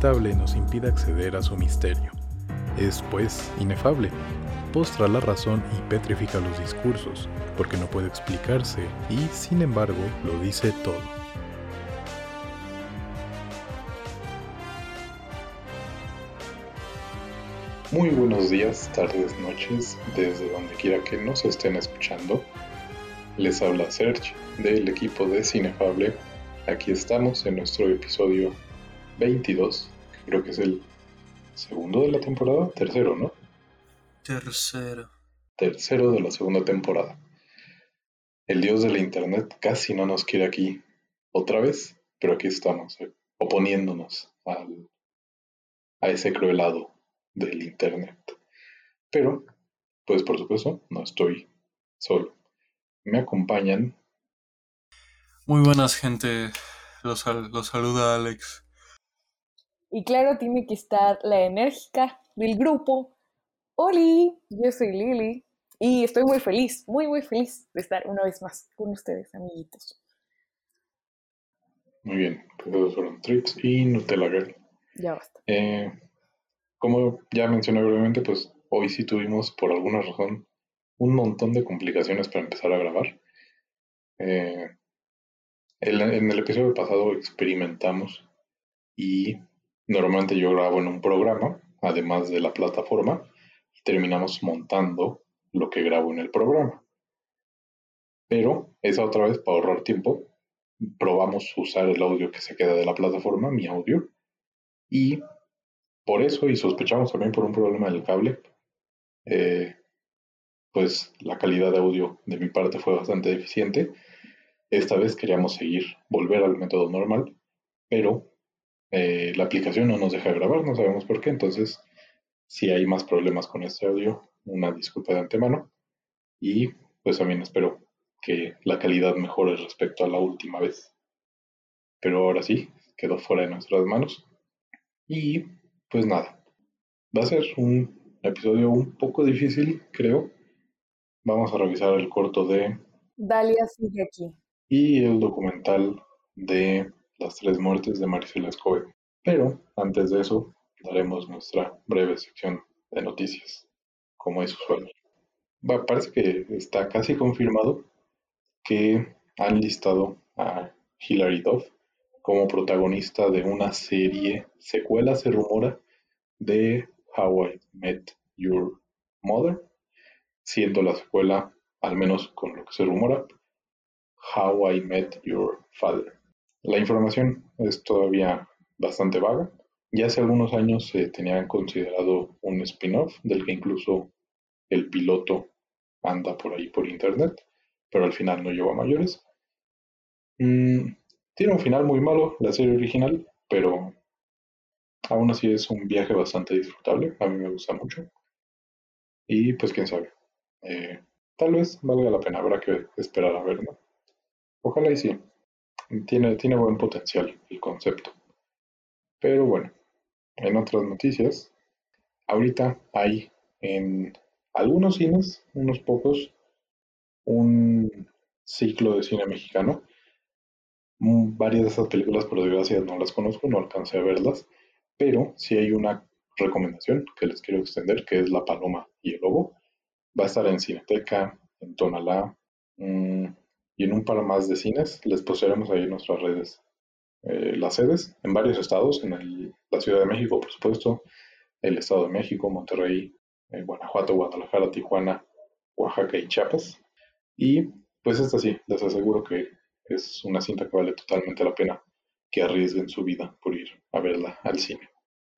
intransitable, nos impide acceder a su misterio. Es, pues, inefable. Postra la razón y petrifica los discursos, porque no puede explicarse y, sin embargo, lo dice todo. Muy buenos días, tardes, noches, desde donde quiera que nos estén escuchando. Les habla Serge del equipo de Cinefable. Aquí estamos en nuestro episodio 22, que creo que es el segundo de la temporada, tercero, ¿no? Tercero. Tercero de la segunda temporada. El dios de la internet casi no nos quiere aquí otra vez, pero aquí estamos, eh, oponiéndonos al, a ese cruelado del Internet. Pero, pues por supuesto, no estoy solo. Me acompañan. Muy buenas, gente. Los, los saluda Alex. Y claro, tiene que estar la enérgica del grupo. Oli, yo soy Lili. Y estoy muy feliz, muy, muy feliz de estar una vez más con ustedes, amiguitos. Muy bien, pues fueron Trix y Nutella Girl. Ya basta. Eh, como ya mencioné brevemente, pues hoy sí tuvimos por alguna razón un montón de complicaciones para empezar a grabar. Eh, en el episodio pasado experimentamos y normalmente yo grabo en un programa, además de la plataforma, y terminamos montando lo que grabo en el programa. Pero esa otra vez, para ahorrar tiempo, probamos usar el audio que se queda de la plataforma, mi audio, y por eso, y sospechamos también por un problema del cable, eh, pues la calidad de audio de mi parte fue bastante deficiente. Esta vez queríamos seguir, volver al método normal, pero eh, la aplicación no nos deja grabar, no sabemos por qué, entonces si hay más problemas con este audio, una disculpa de antemano y pues también espero que la calidad mejore respecto a la última vez. Pero ahora sí, quedó fuera de nuestras manos. Y pues nada, va a ser un episodio un poco difícil, creo. Vamos a revisar el corto de... Dalia sigue aquí. Y el documental de las tres muertes de Maricela Escobe. Pero antes de eso, daremos nuestra breve sección de noticias, como es usual. Parece que está casi confirmado que han listado a Hilary Duff como protagonista de una serie, secuela se rumora, de How I Met Your Mother, siendo la secuela, al menos con lo que se rumora, How I Met Your Father. La información es todavía bastante vaga. Ya hace algunos años se tenía considerado un spin-off del que incluso el piloto anda por ahí por internet, pero al final no llegó a mayores. Mm, tiene un final muy malo la serie original, pero aún así es un viaje bastante disfrutable. A mí me gusta mucho. Y pues quién sabe. Eh, tal vez valga la pena, habrá que esperar a verlo. Ojalá y sí. Tiene, tiene buen potencial el concepto. Pero bueno, en otras noticias, ahorita hay en algunos cines, unos pocos, un ciclo de cine mexicano Mm, varias de esas películas, por desgracia, no las conozco, no alcancé a verlas, pero sí hay una recomendación que les quiero extender, que es La Paloma y el Lobo. Va a estar en Cineteca, en Tonalá mm, y en un par más de cines. Les postearemos ahí en nuestras redes eh, las sedes en varios estados, en la Ciudad de México, por supuesto, el Estado de México, Monterrey, eh, Guanajuato, Guadalajara, Tijuana, Oaxaca y Chiapas. Y pues esta sí, les aseguro que es una cinta que vale totalmente la pena que arriesguen su vida por ir a verla al cine.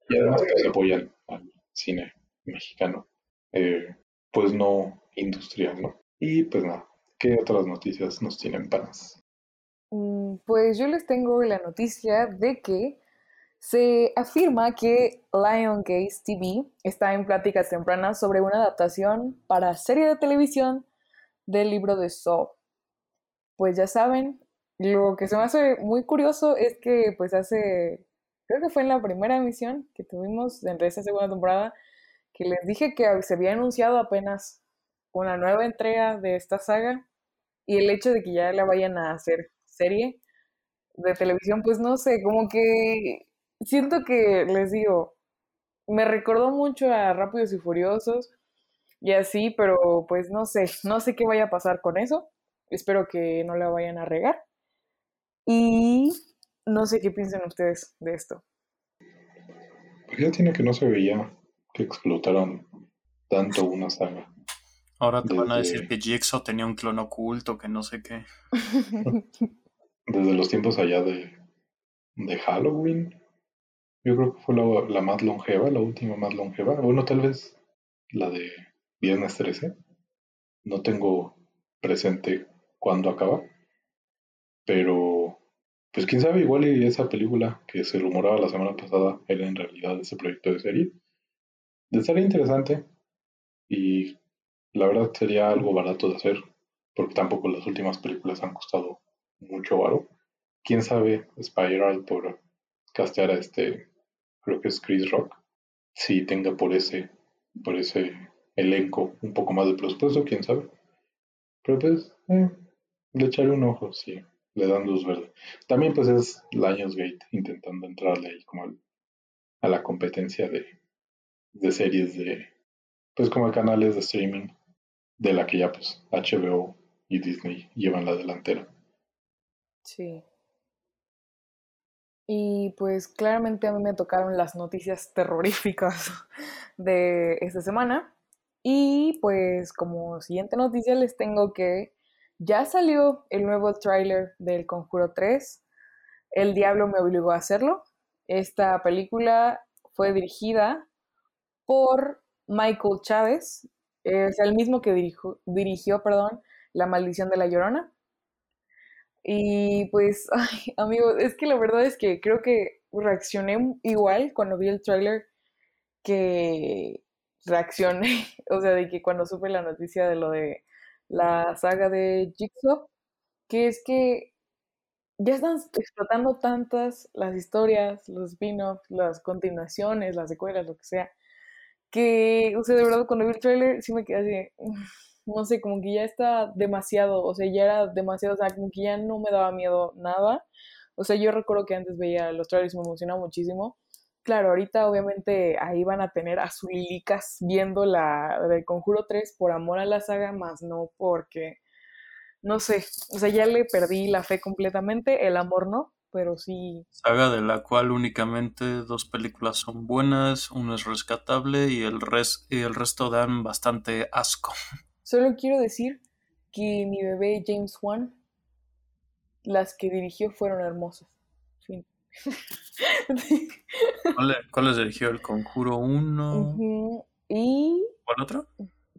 Y además que apoyan al cine mexicano, eh, pues no industrial, ¿no? Y pues nada, ¿qué otras noticias nos tienen panas? Mm, pues yo les tengo la noticia de que se afirma que Lion Gaze TV está en pláticas tempranas sobre una adaptación para serie de televisión del libro de Saw. Pues ya saben, lo que se me hace muy curioso es que pues hace, creo que fue en la primera emisión que tuvimos de esa segunda temporada, que les dije que se había anunciado apenas una nueva entrega de esta saga y el hecho de que ya la vayan a hacer serie, de televisión, pues no sé, como que siento que les digo, me recordó mucho a Rápidos y Furiosos y así, pero pues no sé, no sé qué vaya a pasar con eso. Espero que no la vayan a regar. Y no sé qué piensan ustedes de esto. Ya tiene que no se veía que explotaron tanto una saga. Ahora te van a decir que Jigsaw tenía un clon oculto, que no sé qué. Desde los tiempos allá de, de Halloween, yo creo que fue la, la, más longeva, la última más longeva. Bueno, tal vez la de Viernes 13. No tengo presente cuándo acaba. Pero, pues quién sabe, igual y esa película que se rumoraba la semana pasada era en realidad ese proyecto de serie. De estaría interesante. Y la verdad sería algo barato de hacer. Porque tampoco las últimas películas han costado mucho varo. Quién sabe, Spiral por castear a este creo que es Chris Rock, si tenga por ese, por ese elenco un poco más de presupuesto, quién sabe. Pero pues, eh, le echaré un ojo, si le dan luz verde. También pues es Lionsgate intentando entrarle ahí como a la competencia de, de series de, pues como canales de streaming, de la que ya pues HBO y Disney llevan la delantera. Sí. Y pues claramente a mí me tocaron las noticias terroríficas de esta semana. Y pues como siguiente noticia les tengo que ya salió el nuevo tráiler del Conjuro 3. El diablo me obligó a hacerlo. Esta película fue dirigida por Michael Chávez. Es el mismo que dirigió, dirigió perdón, La maldición de la Llorona. Y pues, ay, amigo, es que la verdad es que creo que reaccioné igual cuando vi el tráiler que reaccioné, o sea, de que cuando supe la noticia de lo de la saga de Jigsaw, que es que ya están explotando tantas las historias, los spin-offs, las continuaciones, las secuelas, lo que sea, que, o sea, de verdad cuando vi el tráiler sí me quedé así, no sé, como que ya está demasiado, o sea, ya era demasiado, o sea, como que ya no me daba miedo nada. O sea, yo recuerdo que antes veía los trailers y me emocionaba muchísimo. Claro, ahorita obviamente ahí van a tener a licas viendo la del Conjuro 3 por amor a la saga, más no porque, no sé, o sea, ya le perdí la fe completamente, el amor no, pero sí. Saga de la cual únicamente dos películas son buenas, una es rescatable y el, res y el resto dan bastante asco. Solo quiero decir que mi bebé James Wan, las que dirigió fueron hermosas. Fin. ¿Cuáles dirigió? ¿El Conjuro 1? Y. ¿Cuál otro?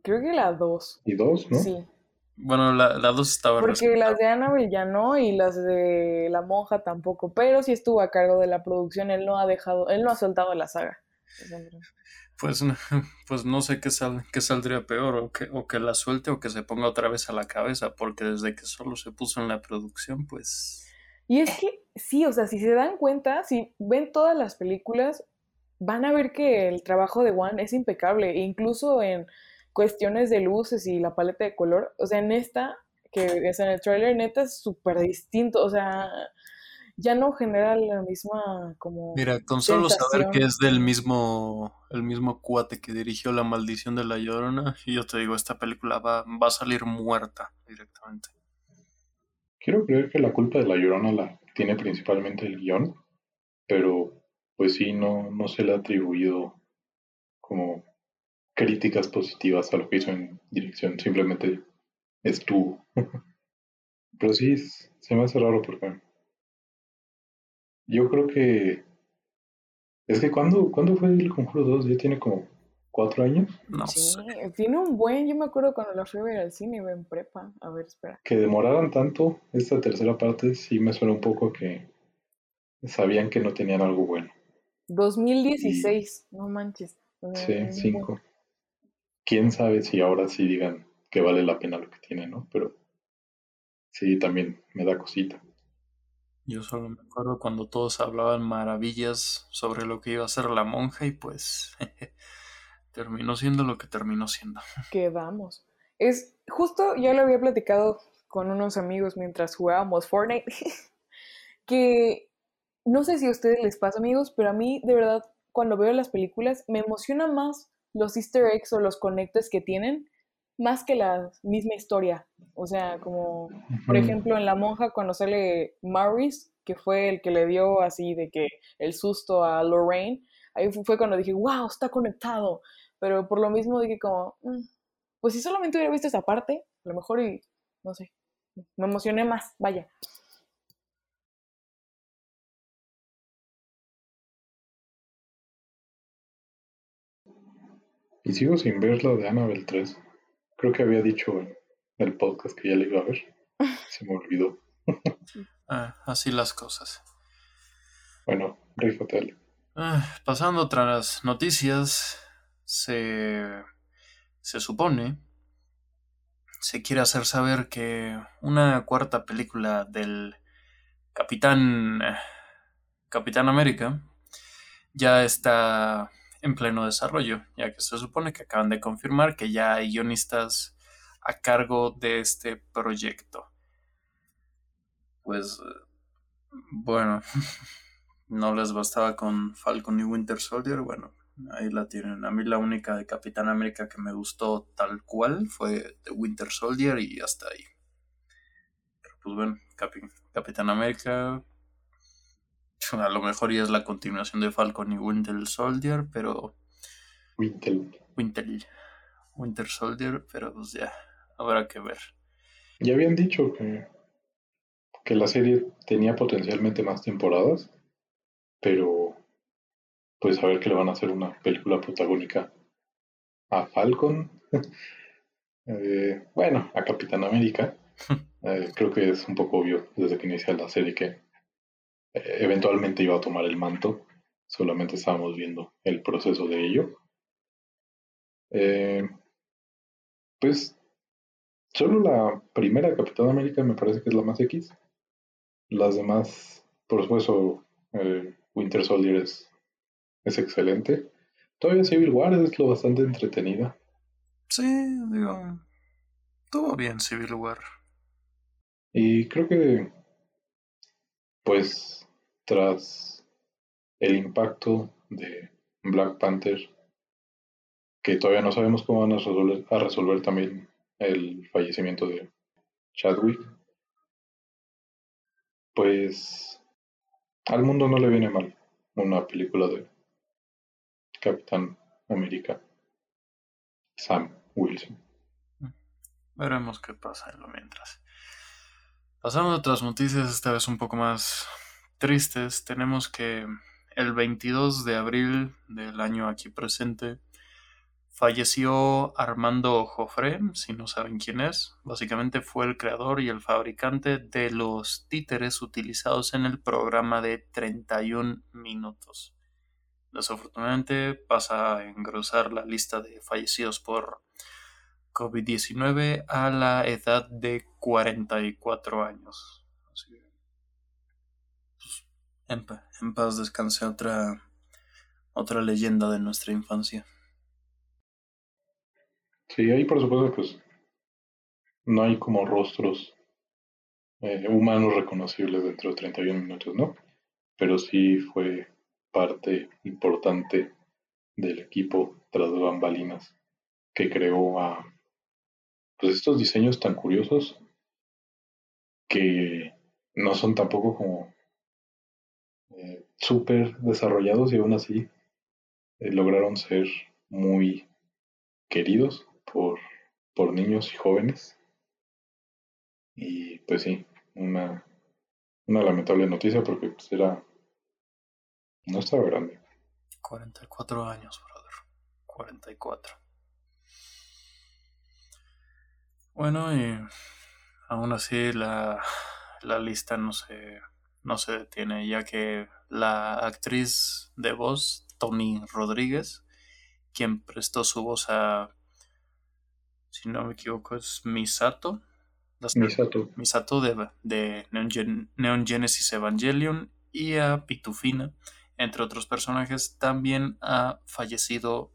Creo que la 2. ¿Y 2, no? Sí. Bueno, la 2 estaba Porque las de Annabelle ya no y las de La Monja tampoco. Pero sí estuvo a cargo de la producción. Él no ha dejado, él no ha soltado la saga. Pues, pues no sé qué, sal, qué saldría peor, o que, o que la suelte o que se ponga otra vez a la cabeza, porque desde que solo se puso en la producción, pues... Y es que sí, o sea, si se dan cuenta, si ven todas las películas, van a ver que el trabajo de Juan es impecable, incluso en cuestiones de luces y la paleta de color. O sea, en esta, que es en el trailer, neta es súper distinto, o sea, ya no genera la misma como Mira, con solo saber que es del mismo el mismo cuate que dirigió La maldición de la Llorona, y yo te digo, esta película va, va a salir muerta directamente. Quiero creer que la culpa de la Llorona la tiene principalmente el guion, pero pues sí, no, no se le ha atribuido como críticas positivas a lo que hizo en dirección, simplemente estuvo. pero sí, se me hace raro porque yo creo que. Es que cuando, ¿cuándo fue el Conjuro 2? Ya tiene como cuatro años. No sí, tiene un buen. Yo me acuerdo cuando la fui a ver al cine, iba en prepa. A ver, espera. Que demoraran tanto esta tercera parte, sí me suena un poco que sabían que no tenían algo bueno. 2016, no manches. Sí, cinco. Quién sabe si ahora sí digan que vale la pena lo que tiene, ¿no? Pero sí, también me da cosita. Yo solo me acuerdo cuando todos hablaban maravillas sobre lo que iba a ser la monja y pues terminó siendo lo que terminó siendo. Quedamos. Es justo, ya lo había platicado con unos amigos mientras jugábamos Fortnite, que no sé si a ustedes les pasa, amigos, pero a mí de verdad cuando veo las películas me emociona más los easter eggs o los conectes que tienen más que la misma historia. O sea, como por ejemplo en La Monja cuando sale Maurice, que fue el que le dio así de que el susto a Lorraine, ahí fue cuando dije, wow, está conectado. Pero por lo mismo dije como, mm, pues si solamente hubiera visto esa parte, a lo mejor y, no sé, me emocioné más, vaya. Y sigo sin ver lo de Annabelle 3. Creo que había dicho en el podcast que ya le iba a ver. Se me olvidó. ah, así las cosas. Bueno, rífate. Ah, pasando a otras noticias, se, se supone, se quiere hacer saber que una cuarta película del Capitán, Capitán América ya está en pleno desarrollo, ya que se supone que acaban de confirmar que ya hay guionistas a cargo de este proyecto. Pues bueno, no les bastaba con Falcon y Winter Soldier, bueno, ahí la tienen. A mí la única de Capitán América que me gustó tal cual fue de Winter Soldier y hasta ahí. pues bueno, Capitán América a lo mejor ya es la continuación de Falcon y Winter Soldier, pero. Winter. Winter. Winter Soldier, pero pues ya, habrá que ver. Ya habían dicho que, que la serie tenía potencialmente más temporadas, pero pues a ver que le van a hacer una película protagónica a Falcon. Eh, bueno, a Capitán América. Eh, creo que es un poco obvio desde que inicia la serie que eventualmente iba a tomar el manto, solamente estábamos viendo el proceso de ello. Eh, pues solo la primera Capitán América me parece que es la más X. Las demás, por supuesto, eh, Winter Soldier es, es excelente. Todavía Civil War es lo bastante entretenida. Sí, digo, todo bien Civil War. Y creo que, pues, tras el impacto de Black Panther, que todavía no sabemos cómo van a resolver, a resolver también el fallecimiento de Chadwick, pues al mundo no le viene mal una película de Capitán América, Sam Wilson. Veremos qué pasa en lo mientras. Pasando a otras noticias, esta vez un poco más tristes, tenemos que el 22 de abril del año aquí presente falleció Armando Joffre, si no saben quién es. Básicamente fue el creador y el fabricante de los títeres utilizados en el programa de 31 minutos. Desafortunadamente pasa a engrosar la lista de fallecidos por COVID-19 a la edad de 44 años. En, paz descanse otra, otra leyenda de nuestra infancia. Sí, ahí por supuesto, pues no hay como rostros eh, humanos reconocibles dentro de 31 minutos, ¿no? Pero sí fue parte importante del equipo tras bambalinas que creó a pues estos diseños tan curiosos que no son tampoco como súper desarrollados y aún así eh, lograron ser muy queridos por, por niños y jóvenes. Y pues sí, una, una lamentable noticia porque pues era... No estaba grande. 44 años, brother. 44. Bueno, y aún así la, la lista no se no se detiene, ya que la actriz de voz, Tony Rodríguez, quien prestó su voz a, si no me equivoco, es Misato. Misato. Misato de, de Neon, Genesis Evangelion y a Pitufina, entre otros personajes, también ha fallecido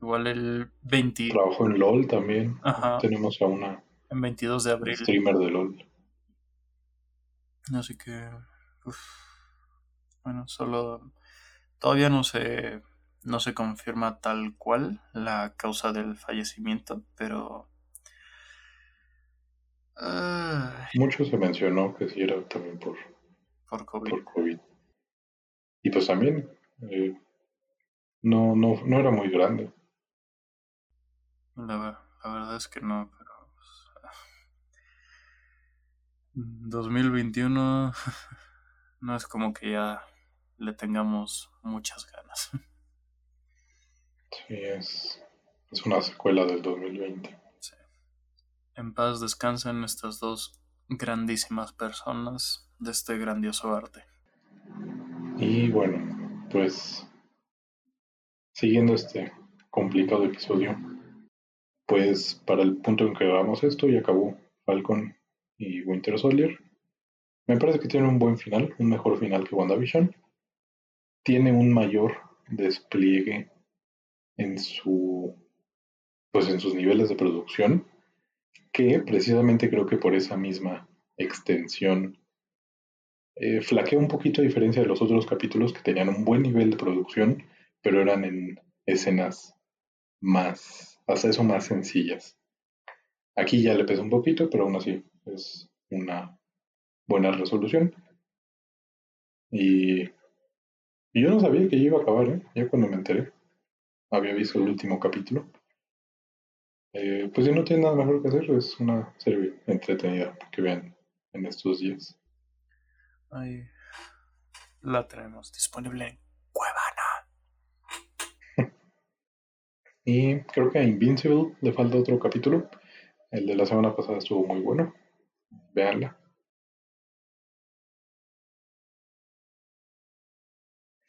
igual el 20. Trabajó en LOL también. Tenemos a una. En 22 de abril. Streamer de LOL. Así que, Bueno, solo todavía no se no se confirma tal cual la causa del fallecimiento, pero mucho se mencionó que sí era también por por COVID. Por COVID. Y pues también eh, no, no, no era muy grande. La, la verdad es que no, pero 2021 no es como que ya le tengamos muchas ganas. Sí, es, es una secuela del 2020. Sí. En paz descansen estas dos grandísimas personas de este grandioso arte. Y bueno, pues siguiendo este complicado episodio, pues para el punto en que grabamos esto ya acabó Falcon y Winter Soldier. Me parece que tiene un buen final, un mejor final que WandaVision. Tiene un mayor despliegue en su pues en sus niveles de producción que precisamente creo que por esa misma extensión eh, flaquea un poquito a diferencia de los otros capítulos que tenían un buen nivel de producción pero eran en escenas más hasta eso más sencillas aquí ya le pesa un poquito pero aún así es una buena resolución. Y, yo no sabía que iba a acabar, ¿eh? ya cuando me enteré. Había visto el último capítulo. Eh, pues si no tiene nada mejor que hacer, es una serie entretenida que vean en estos días. Ahí la tenemos disponible en Cuevana. y creo que a Invincible le falta otro capítulo. El de la semana pasada estuvo muy bueno. Veanla.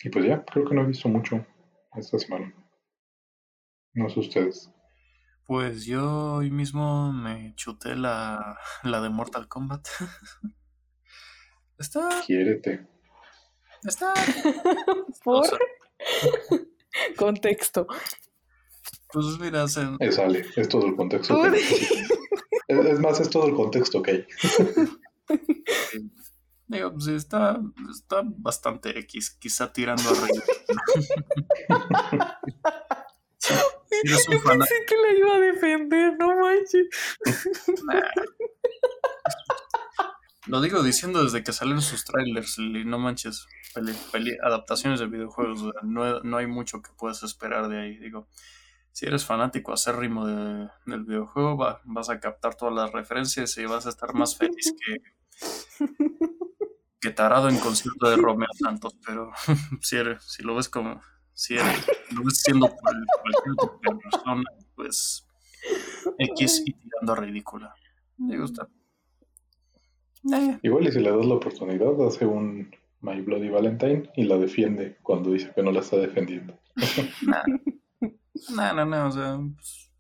Y pues ya, creo que no he visto mucho esta semana. No sé ustedes. Pues yo hoy mismo me chuté la, la de Mortal Kombat. Está. Quiérete. Está. Por. Contexto. Pues mira, se... es, sale, es todo el contexto. Es, más, es todo el contexto que hay. Digo, pues está, está bastante X, quizá tirando a reír. Yo pensé que la iba a defender, no manches. Lo digo diciendo desde que salen sus trailers y no manches, adaptaciones de videojuegos, no, no hay mucho que puedas esperar de ahí. Digo, si eres fanático acérrimo de, del videojuego, vas a captar todas las referencias y vas a estar más feliz que, que tarado en concierto de Romeo Santos. Pero si, eres, si lo ves como, si eres, lo ves siendo cualquier tipo de persona, pues X y tirando a ridícula. Me gusta. Igual y si le das la oportunidad, hace un My Bloody Valentine y la defiende cuando dice que no la está defendiendo. No, no, no, o sea, pues,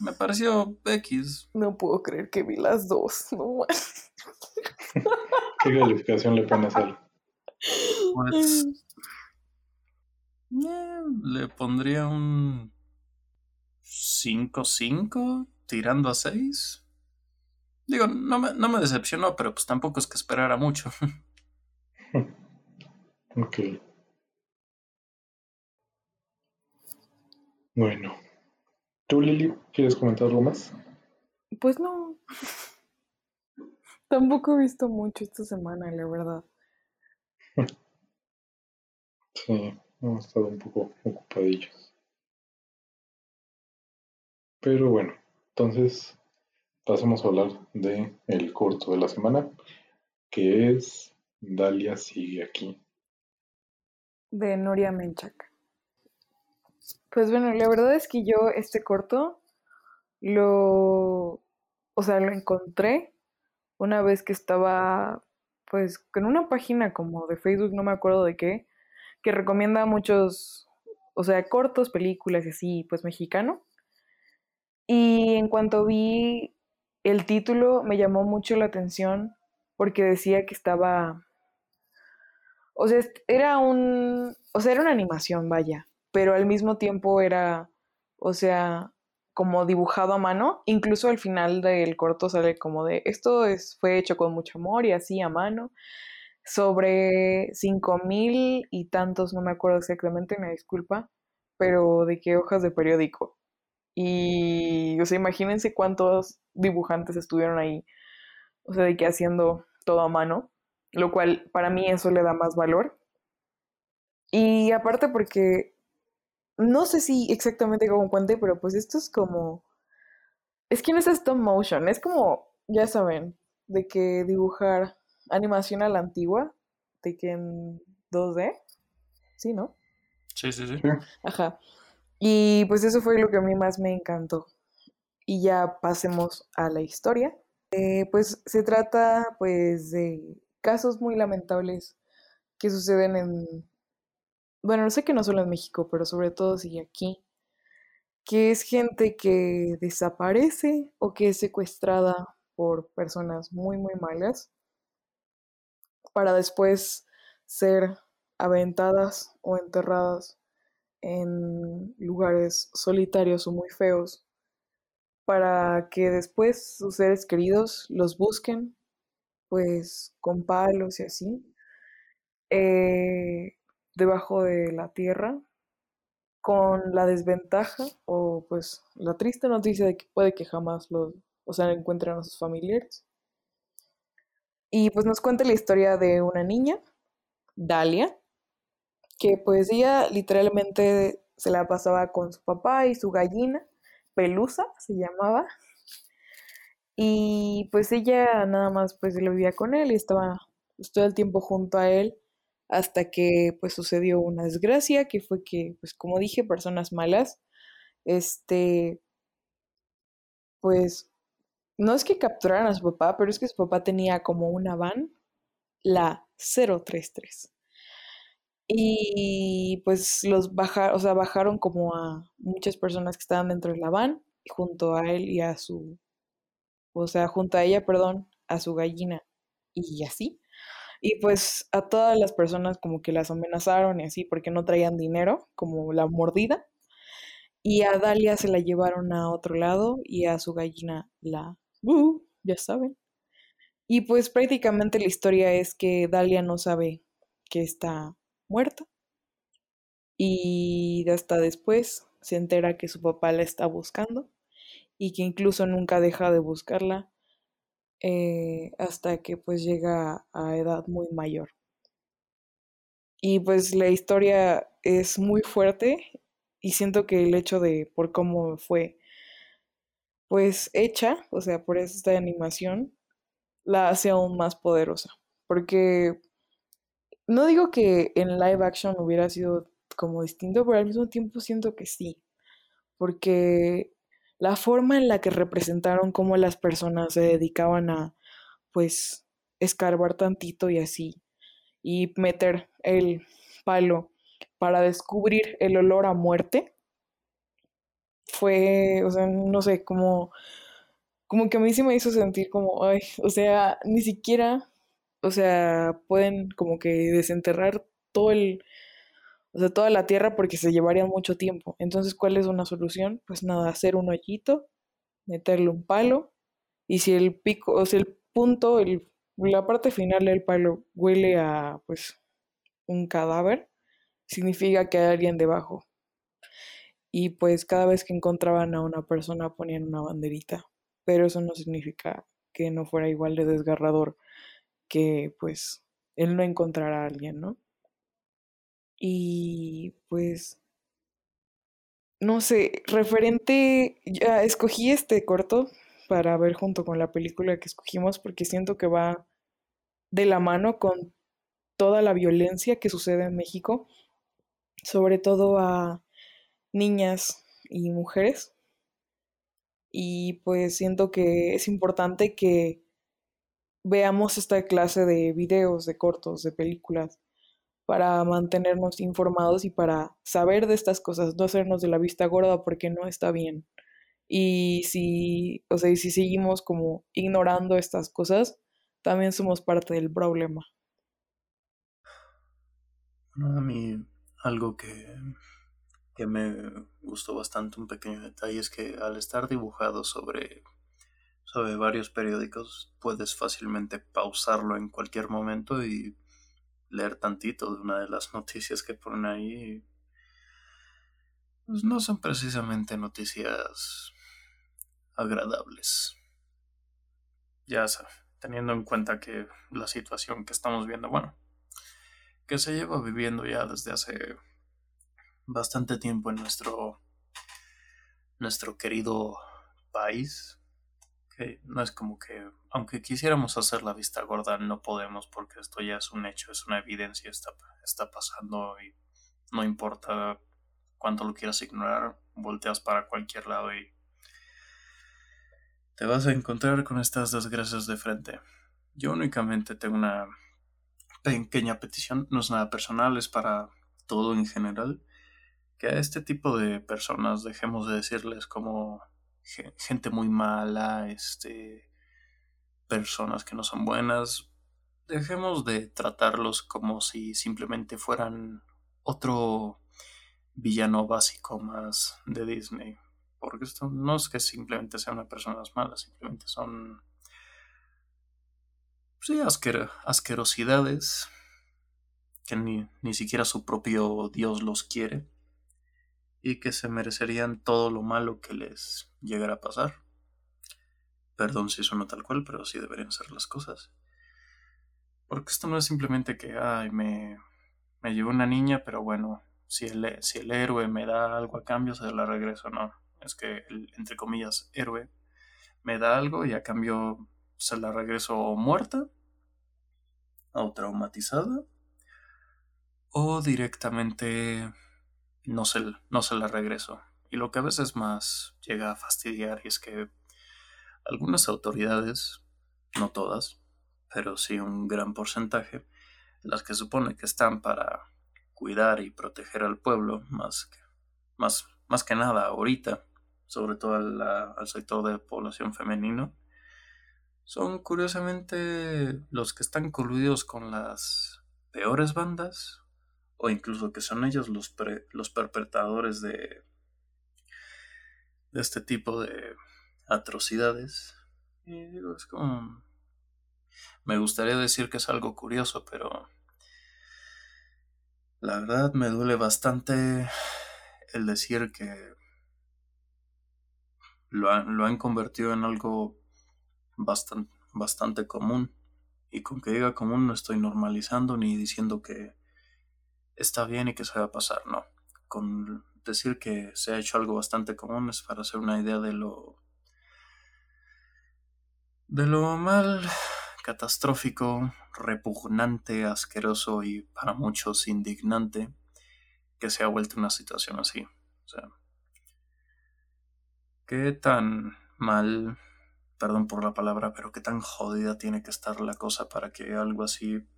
me pareció X. No puedo creer que vi las dos, no ¿Qué calificación le pones a Pues. le pondría un 5-5, tirando a 6. Digo, no me, no me decepcionó, pero pues tampoco es que esperara mucho. ok. Bueno. ¿Tú, Lili, quieres comentar algo más? Pues no. Tampoco he visto mucho esta semana, la verdad. Sí, hemos estado un poco ocupadillos. Pero bueno, entonces pasemos a hablar de el corto de la semana, que es Dalia sigue aquí. De Nuria Menchaca. Pues bueno, la verdad es que yo este corto lo, o sea, lo encontré una vez que estaba, pues, con una página como de Facebook, no me acuerdo de qué, que recomienda muchos, o sea, cortos, películas y así, pues, mexicano. Y en cuanto vi el título, me llamó mucho la atención porque decía que estaba, o sea, era un, o sea, era una animación, vaya pero al mismo tiempo era, o sea, como dibujado a mano. Incluso al final del corto sale como de, esto es, fue hecho con mucho amor y así a mano. sobre cinco mil y tantos, no me acuerdo exactamente, me disculpa, pero de qué hojas de periódico. Y, o sea, imagínense cuántos dibujantes estuvieron ahí, o sea, de que haciendo todo a mano, lo cual para mí eso le da más valor. Y aparte porque, no sé si exactamente como cuente, pero pues esto es como, es que no es stop motion, es como, ya saben, de que dibujar animación a la antigua, de que en 2D, ¿sí, no? Sí, sí, sí. Ajá. Y pues eso fue lo que a mí más me encantó. Y ya pasemos a la historia. Eh, pues se trata pues de casos muy lamentables que suceden en, bueno, sé que no solo en México, pero sobre todo sí aquí, que es gente que desaparece o que es secuestrada por personas muy, muy malas para después ser aventadas o enterradas en lugares solitarios o muy feos para que después sus seres queridos los busquen, pues con palos y así, eh, debajo de la tierra, con la desventaja o pues la triste noticia de que puede que jamás los, o sea, encuentren a sus familiares. Y pues nos cuenta la historia de una niña, Dalia, que pues ella literalmente se la pasaba con su papá y su gallina, Pelusa se llamaba. Y pues ella nada más pues lo vivía con él y estaba pues, todo el tiempo junto a él hasta que pues sucedió una desgracia que fue que pues como dije personas malas este pues no es que capturaran a su papá, pero es que su papá tenía como una van, la 033. Y pues los bajaron, o sea, bajaron como a muchas personas que estaban dentro de la van, junto a él y a su, o sea, junto a ella, perdón, a su gallina y así. Y pues a todas las personas como que las amenazaron y así porque no traían dinero, como la mordida. Y a Dalia se la llevaron a otro lado y a su gallina la Uh, ya saben. Y pues prácticamente la historia es que Dalia no sabe que está muerta. Y hasta después se entera que su papá la está buscando y que incluso nunca deja de buscarla eh, hasta que pues llega a edad muy mayor. Y pues la historia es muy fuerte y siento que el hecho de por cómo fue pues hecha, o sea, por esta animación, la hace aún más poderosa. Porque no digo que en live action hubiera sido como distinto, pero al mismo tiempo siento que sí. Porque la forma en la que representaron cómo las personas se dedicaban a, pues, escarbar tantito y así, y meter el palo para descubrir el olor a muerte, fue, o sea, no sé, como, como que a mí sí me hizo sentir como, ay, o sea, ni siquiera, o sea, pueden como que desenterrar todo el, o toda la tierra porque se llevarían mucho tiempo. Entonces, ¿cuál es una solución? Pues nada, hacer un hoyito, meterle un palo, y si el pico, o sea, el punto, el, la parte final del palo huele a, pues, un cadáver, significa que hay alguien debajo y pues cada vez que encontraban a una persona ponían una banderita, pero eso no significa que no fuera igual de desgarrador que pues él no encontrara a alguien, ¿no? Y pues no sé, referente, ya escogí este corto para ver junto con la película que escogimos porque siento que va de la mano con toda la violencia que sucede en México, sobre todo a niñas y mujeres. Y pues siento que es importante que veamos esta clase de videos, de cortos, de películas, para mantenernos informados y para saber de estas cosas, no hacernos de la vista gorda porque no está bien. Y si, o sea, si seguimos como ignorando estas cosas, también somos parte del problema. Bueno, a mí algo que que me gustó bastante un pequeño detalle es que al estar dibujado sobre, sobre varios periódicos puedes fácilmente pausarlo en cualquier momento y leer tantito de una de las noticias que ponen ahí. Pues no son precisamente noticias agradables. Ya sabes, teniendo en cuenta que la situación que estamos viendo, bueno, que se lleva viviendo ya desde hace bastante tiempo en nuestro nuestro querido país que no es como que aunque quisiéramos hacer la vista gorda no podemos porque esto ya es un hecho es una evidencia está, está pasando y no importa cuánto lo quieras ignorar volteas para cualquier lado y te vas a encontrar con estas desgracias de frente. Yo únicamente tengo una pequeña petición, no es nada personal, es para todo en general, que a este tipo de personas dejemos de decirles como gente muy mala, este personas que no son buenas, dejemos de tratarlos como si simplemente fueran otro villano básico más de Disney. Porque esto no es que simplemente sean personas malas, simplemente son sí, asquerosidades que ni, ni siquiera su propio Dios los quiere y que se merecerían todo lo malo que les llegara a pasar. Perdón si no tal cual, pero así deberían ser las cosas. Porque esto no es simplemente que, ay, me, me llevó una niña, pero bueno, si el, si el héroe me da algo a cambio, se la regreso, no. Es que entre comillas, héroe me da algo y a cambio se la regreso muerta o traumatizada o directamente no se, no se la regreso. Y lo que a veces más llega a fastidiar es que algunas autoridades, no todas, pero sí un gran porcentaje, las que supone que están para cuidar y proteger al pueblo, más que, más, más que nada ahorita, sobre todo al sector de población femenino, son curiosamente los que están coludidos con las peores bandas o incluso que son ellos los, los perpetradores de, de este tipo de atrocidades. Y digo, es como... Me gustaría decir que es algo curioso, pero la verdad me duele bastante el decir que lo han, lo han convertido en algo bastante, bastante común. Y con que diga común no estoy normalizando ni diciendo que está bien y que se va a pasar, no. Con decir que se ha hecho algo bastante común es para hacer una idea de lo de lo mal, catastrófico, repugnante, asqueroso y para muchos indignante que se ha vuelto una situación así. O sea, qué tan mal perdón por la palabra, pero qué tan jodida tiene que estar la cosa para que algo así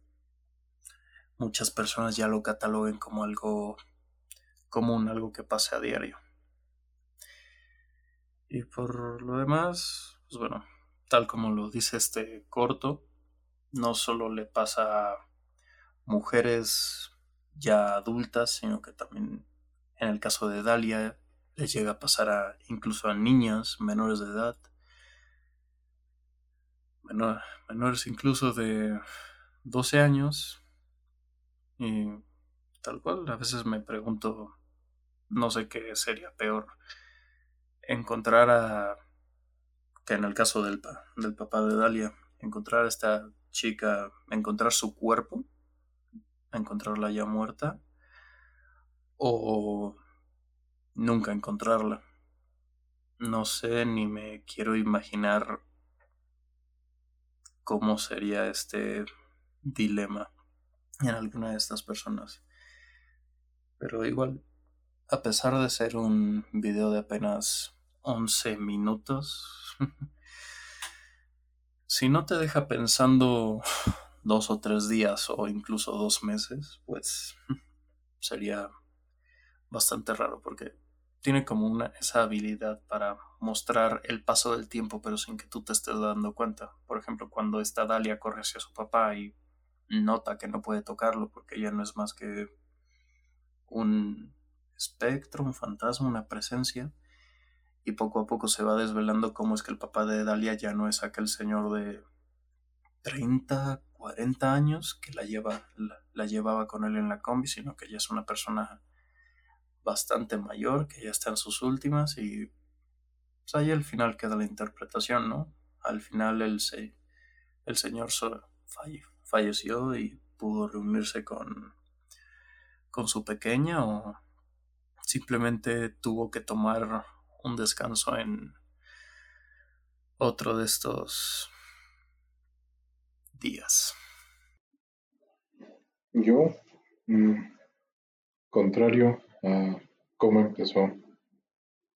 muchas personas ya lo cataloguen como algo común, algo que pase a diario. Y por lo demás, pues bueno, tal como lo dice este corto, no solo le pasa a mujeres ya adultas, sino que también en el caso de Dalia le llega a pasar a incluso a niñas menores de edad menores incluso de 12 años. Y tal cual, a veces me pregunto, no sé qué sería peor, encontrar a, que en el caso del, del papá de Dalia, encontrar a esta chica, encontrar su cuerpo, encontrarla ya muerta, o nunca encontrarla. No sé ni me quiero imaginar cómo sería este dilema en alguna de estas personas. Pero igual, a pesar de ser un video de apenas 11 minutos, si no te deja pensando dos o tres días o incluso dos meses, pues sería bastante raro porque tiene como una esa habilidad para mostrar el paso del tiempo pero sin que tú te estés dando cuenta. Por ejemplo, cuando esta Dalia corre hacia su papá y nota que no puede tocarlo porque ella no es más que un espectro, un fantasma, una presencia y poco a poco se va desvelando cómo es que el papá de Dalia ya no es aquel señor de 30, 40 años que la, lleva, la, llevaba con él en la combi, sino que ella es una persona bastante mayor, que ya está en sus últimas y pues ahí al final queda la interpretación, ¿no? Al final el, se, el señor falleció y pudo reunirse con, con su pequeña o simplemente tuvo que tomar un descanso en otro de estos días. Yo, mm, contrario a cómo empezó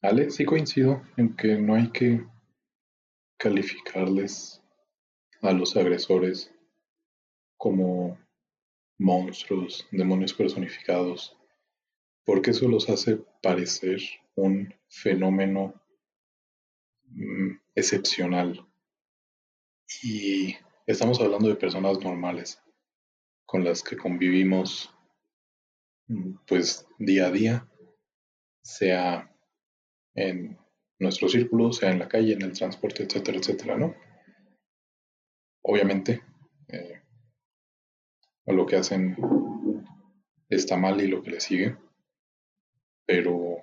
Ale, sí coincido en que no hay que calificarles a los agresores como monstruos, demonios personificados, porque eso los hace parecer un fenómeno mm, excepcional. Y estamos hablando de personas normales con las que convivimos mm, pues día a día, sea en nuestro círculo, sea en la calle, en el transporte, etcétera, etcétera, ¿no? Obviamente, eh, lo que hacen está mal y lo que le sigue, pero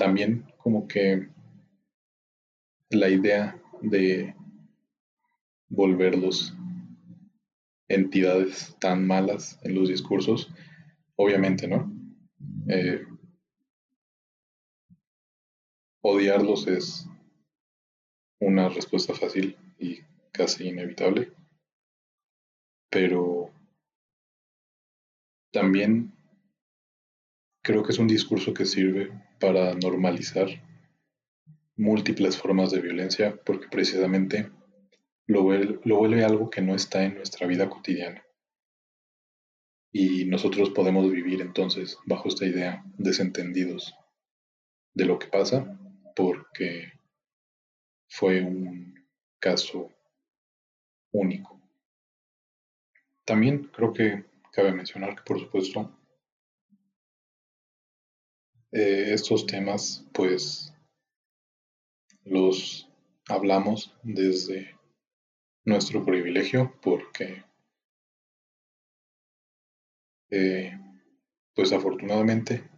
también como que la idea de volverlos entidades tan malas en los discursos, obviamente, ¿no? Eh, odiarlos es una respuesta fácil y casi inevitable, pero también creo que es un discurso que sirve para normalizar múltiples formas de violencia porque precisamente lo, vuelve algo que no está en nuestra vida cotidiana. Y nosotros podemos vivir entonces bajo esta idea desentendidos de lo que pasa porque fue un caso único. También creo que cabe mencionar que por supuesto eh, estos temas pues los hablamos desde nuestro privilegio porque eh, pues afortunadamente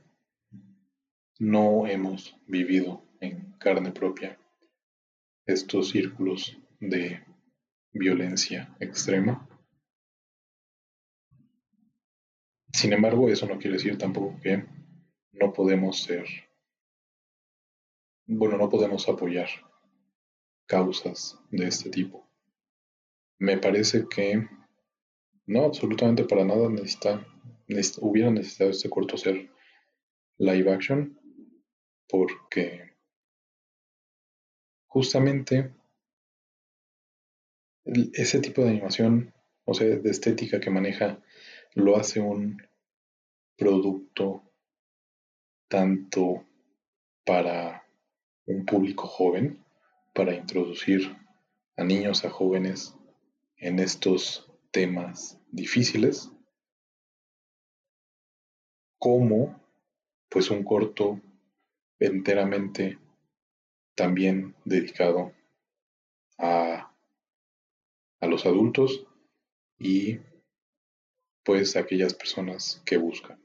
no hemos vivido en carne propia estos círculos de violencia extrema. Sin embargo, eso no quiere decir tampoco que no podemos ser, bueno, no podemos apoyar causas de este tipo. Me parece que no, absolutamente para nada necesita, hubiera necesitado este corto ser live action porque justamente ese tipo de animación, o sea, de estética que maneja, lo hace un producto tanto para un público joven, para introducir a niños, a jóvenes en estos temas difíciles, como pues un corto enteramente también dedicado a, a los adultos y pues a aquellas personas que buscan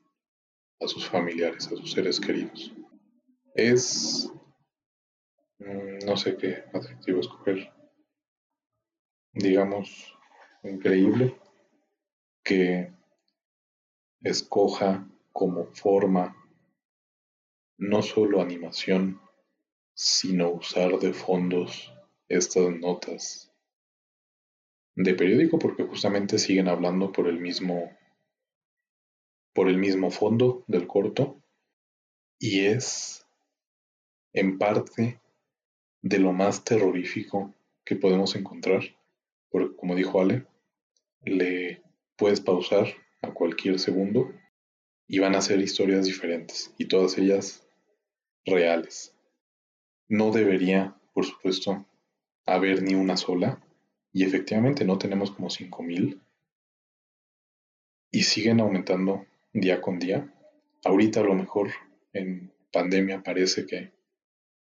a sus familiares, a sus seres queridos. Es, mm, no sé qué adjetivo escoger, digamos, increíble que escoja como forma no solo animación, sino usar de fondos estas notas de periódico porque justamente siguen hablando por el mismo por el mismo fondo del corto y es en parte de lo más terrorífico que podemos encontrar, porque como dijo Ale, le puedes pausar a cualquier segundo y van a ser historias diferentes y todas ellas reales. No debería, por supuesto, haber ni una sola y efectivamente no tenemos como 5000 y siguen aumentando día con día. Ahorita a lo mejor en pandemia parece que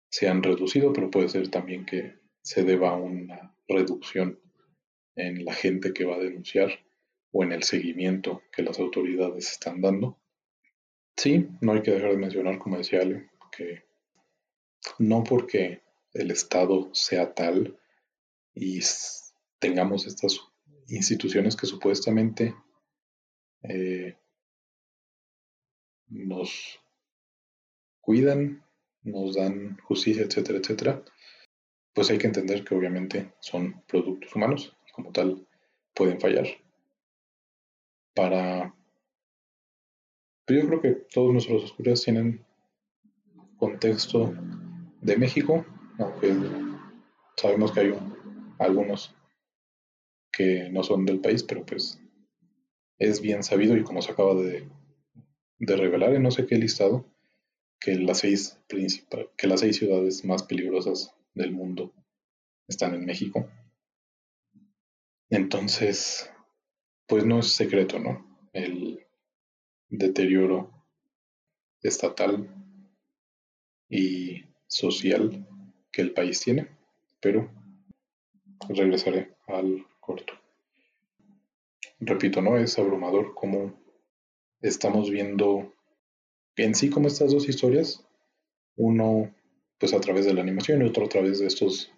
se han reducido, pero puede ser también que se deba a una reducción en la gente que va a denunciar o en el seguimiento que las autoridades están dando. Sí, no hay que dejar de mencionar, como decía Ale, que no porque el Estado sea tal y tengamos estas instituciones que supuestamente eh, nos cuidan, nos dan justicia, etcétera, etcétera, pues hay que entender que obviamente son productos humanos y como tal pueden fallar. Para... Pero pues yo creo que todos nuestros oscuros tienen contexto de México, aunque sabemos que hay algunos que no son del país, pero pues es bien sabido y como se acaba de, de revelar en no sé qué listado, que las seis que las seis ciudades más peligrosas del mundo están en México. Entonces, pues no es secreto, ¿no? El deterioro estatal y social que el país tiene, pero regresaré al corto. Repito, ¿no? Es abrumador cómo estamos viendo en sí como estas dos historias, uno pues a través de la animación y otro a través de estos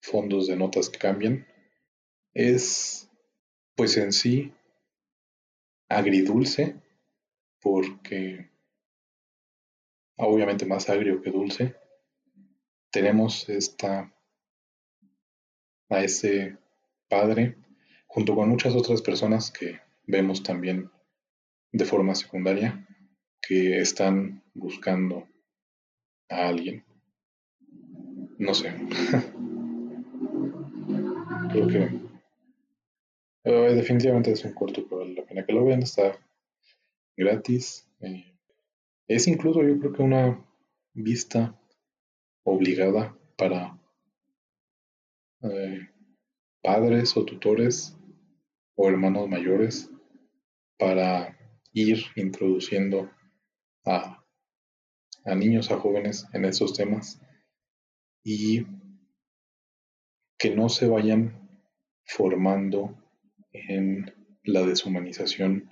fondos de notas que cambian, es pues en sí agridulce porque obviamente más agrio que dulce. Tenemos esta a ese padre junto con muchas otras personas que vemos también de forma secundaria que están buscando a alguien. No sé. Creo que eh, definitivamente es un corto pero la pena que lo vean. Está gratis. Eh, es incluso yo creo que una vista obligada para eh, padres o tutores o hermanos mayores para ir introduciendo a, a niños, a jóvenes en esos temas y que no se vayan formando en la deshumanización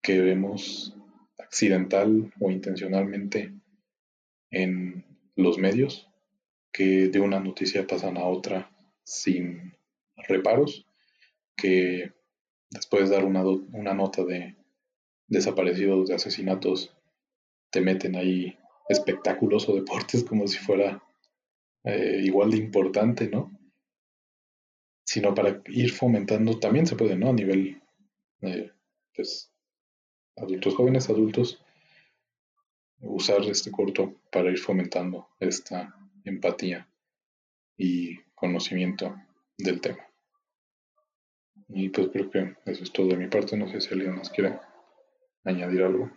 que vemos accidental o intencionalmente en los medios, que de una noticia pasan a otra sin reparos, que después de dar una, una nota de desaparecidos, de asesinatos, te meten ahí espectáculos o deportes como si fuera eh, igual de importante, ¿no? Sino para ir fomentando, también se puede, ¿no? A nivel, eh, pues, adultos jóvenes, adultos, usar este corto para ir fomentando esta empatía y conocimiento del tema. Y pues creo que eso es todo de mi parte. No sé si alguien más quiere añadir algo.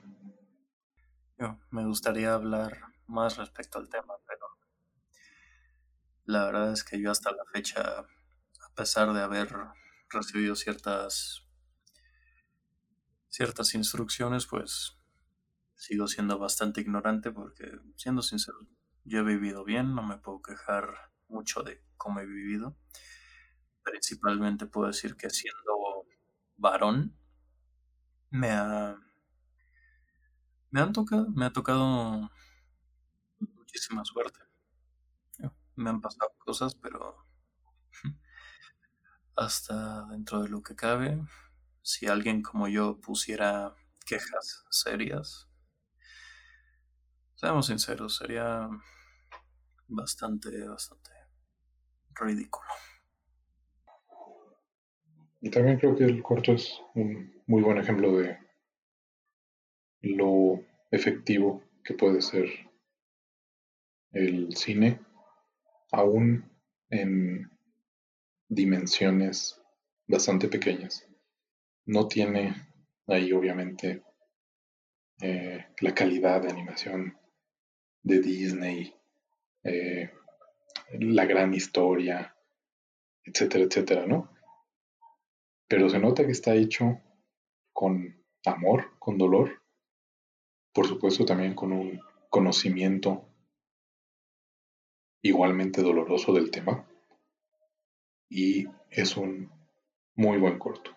Yo me gustaría hablar más respecto al tema, pero la verdad es que yo hasta la fecha, a pesar de haber recibido ciertas ciertas instrucciones, pues sigo siendo bastante ignorante porque, siendo sincero, yo he vivido bien, no me puedo quejar mucho de cómo he vivido. Principalmente puedo decir que siendo varón me ha me han tocado, me ha tocado muchísima suerte. Me han pasado cosas, pero hasta dentro de lo que cabe, si alguien como yo pusiera quejas serias, seamos sinceros, sería bastante, bastante ridículo. Y también creo que el corto es un muy buen ejemplo de lo efectivo que puede ser el cine, aún en dimensiones bastante pequeñas. No tiene ahí obviamente eh, la calidad de animación de Disney, eh, la gran historia, etcétera, etcétera, ¿no? Pero se nota que está hecho con amor, con dolor, por supuesto también con un conocimiento igualmente doloroso del tema. y es un muy buen corto.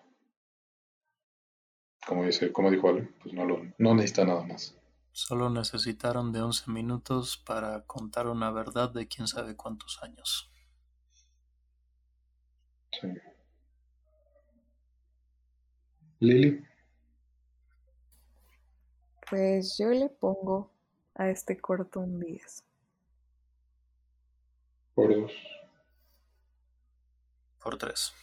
Como dice, como dijo Ale, pues no, lo, no necesita nada más. Solo necesitaron de 11 minutos para contar una verdad de quién sabe cuántos años. Sí. Lili. Pues yo le pongo a este corto un 10. Por dos. Por tres.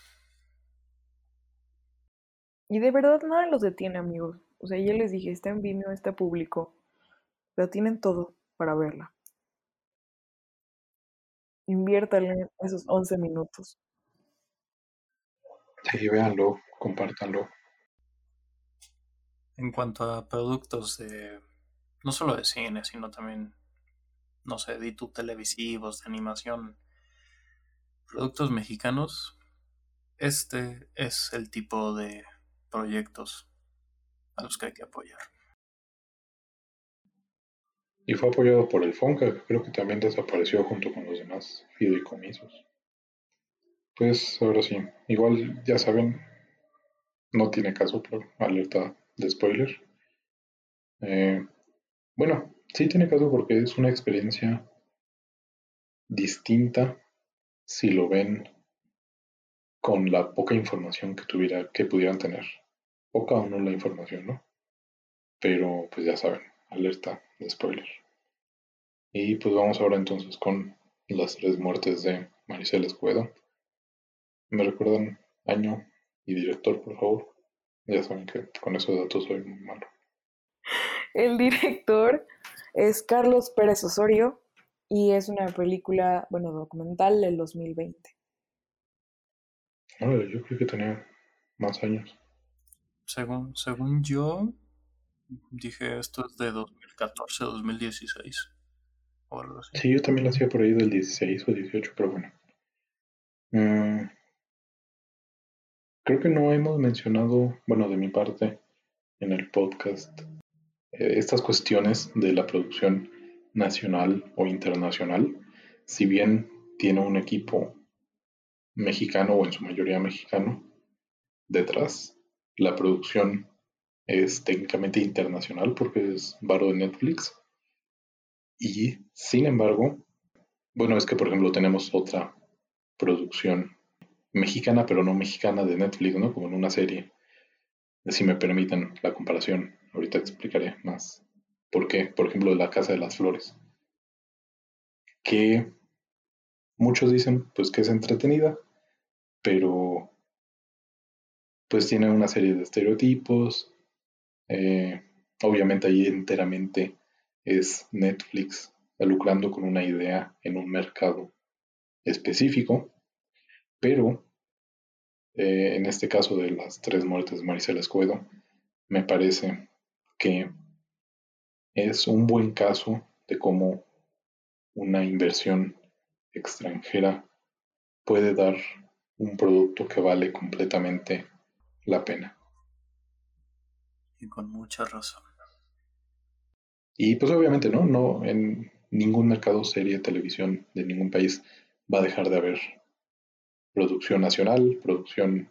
Y de verdad nada los detiene, amigos. O sea, ya les dije, está en Vimeo, está público. Pero tienen todo para verla. Inviértanle esos 11 minutos. Sí, véanlo, compártanlo. En cuanto a productos de, no solo de cine, sino también, no sé, de YouTube televisivos, de animación, productos mexicanos, este es el tipo de proyectos a los que hay que apoyar. Y fue apoyado por el FONCA, que creo que también desapareció junto con los demás fideicomisos. Pues ahora sí, igual ya saben, no tiene caso, pero alerta de spoiler. Eh, bueno, sí tiene caso porque es una experiencia distinta si lo ven con la poca información que tuviera, que pudieran tener. Poca o no la información, ¿no? Pero pues ya saben, alerta de spoiler. Y pues vamos ahora entonces con las tres muertes de Maricel Escuedo. ¿Me recuerdan año y director, por favor? Ya saben que con esos datos soy muy malo. El director es Carlos Pérez Osorio y es una película, bueno, documental del 2020. yo creo que tenía más años. Según, según yo, dije esto es de 2014, 2016. O algo así. Sí, yo también lo hacía por ahí del 16 o 18, pero bueno. Mm, Creo que no hemos mencionado, bueno, de mi parte, en el podcast, eh, estas cuestiones de la producción nacional o internacional. Si bien tiene un equipo mexicano o en su mayoría mexicano detrás, la producción es técnicamente internacional porque es varo de Netflix. Y sin embargo, bueno, es que por ejemplo tenemos otra producción mexicana, pero no mexicana de Netflix, ¿no? Como en una serie. Si me permiten la comparación, ahorita explicaré más. ¿Por qué? Por ejemplo, La Casa de las Flores. Que muchos dicen pues que es entretenida, pero pues tiene una serie de estereotipos. Eh, obviamente ahí enteramente es Netflix lucrando con una idea en un mercado específico pero eh, en este caso de las tres muertes de Maricela Escuedo, me parece que es un buen caso de cómo una inversión extranjera puede dar un producto que vale completamente la pena. Y con mucha razón. Y pues obviamente no, no en ningún mercado serie, televisión de ningún país va a dejar de haber producción nacional, producción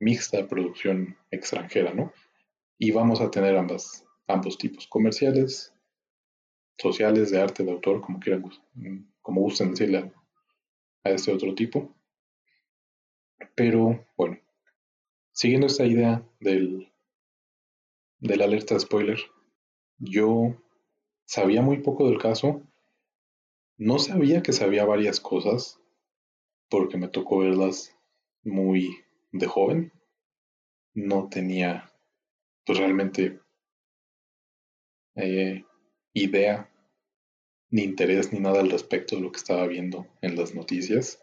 mixta, producción extranjera, ¿no? Y vamos a tener ambas, ambos tipos, comerciales, sociales, de arte, de autor, como quieran, como gusten decirle a, este otro tipo. Pero bueno, siguiendo esta idea del, del alerta spoiler, yo sabía muy poco del caso, no sabía que sabía varias cosas, porque me tocó verlas muy de joven. No tenía pues realmente eh, idea ni interés ni nada al respecto de lo que estaba viendo en las noticias.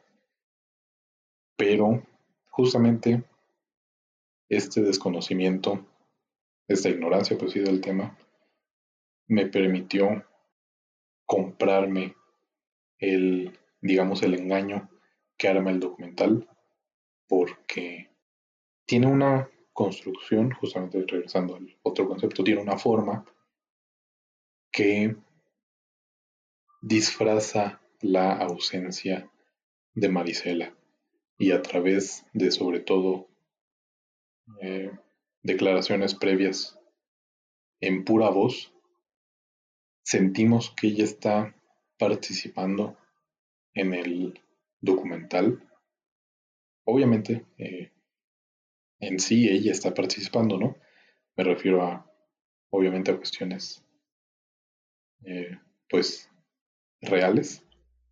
Pero justamente este desconocimiento, esta ignorancia pues sí del tema, me permitió comprarme el, digamos, el engaño que arma el documental porque tiene una construcción, justamente regresando al otro concepto, tiene una forma que disfraza la ausencia de Marisela. y a través de sobre todo eh, declaraciones previas en pura voz, sentimos que ella está participando en el documental. Obviamente, eh, en sí ella está participando, ¿no? Me refiero a, obviamente, a cuestiones, eh, pues, reales.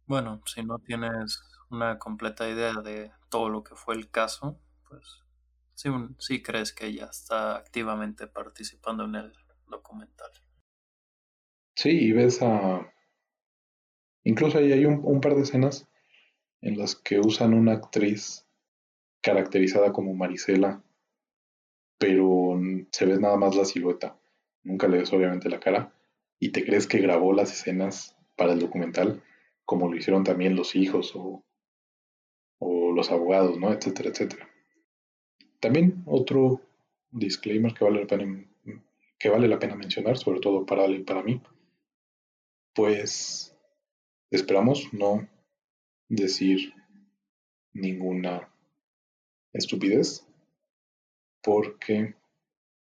Bueno, si no tienes una completa idea de todo lo que fue el caso, pues sí, sí crees que ella está activamente participando en el documental. Sí, y ves a... Incluso ahí hay un, un par de escenas en las que usan una actriz caracterizada como Marisela, pero se ve nada más la silueta. Nunca le ves obviamente la cara y te crees que grabó las escenas para el documental como lo hicieron también los hijos o, o los abogados, ¿no? Etcétera, etcétera. También otro disclaimer que vale la pena, que vale la pena mencionar, sobre todo para para mí, pues esperamos no decir ninguna estupidez porque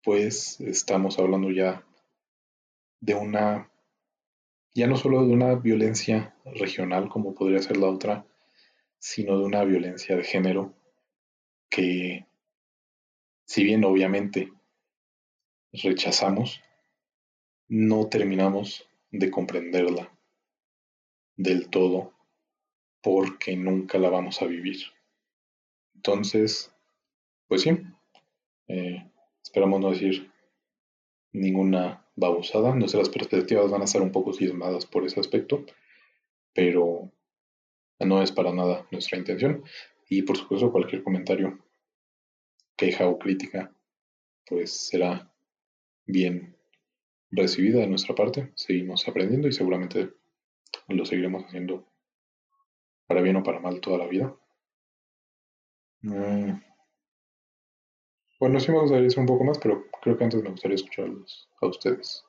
pues estamos hablando ya de una ya no solo de una violencia regional como podría ser la otra, sino de una violencia de género que si bien obviamente rechazamos, no terminamos de comprenderla del todo porque nunca la vamos a vivir. Entonces, pues sí, eh, esperamos no decir ninguna babosada. Nuestras perspectivas van a estar un poco cismadas por ese aspecto, pero no es para nada nuestra intención. Y por supuesto, cualquier comentario, queja o crítica, pues será bien recibida de nuestra parte. Seguimos aprendiendo y seguramente lo seguiremos haciendo para bien o para mal toda la vida. Mm. Bueno, sí me gustaría decir un poco más, pero creo que antes me gustaría escucharlos a ustedes.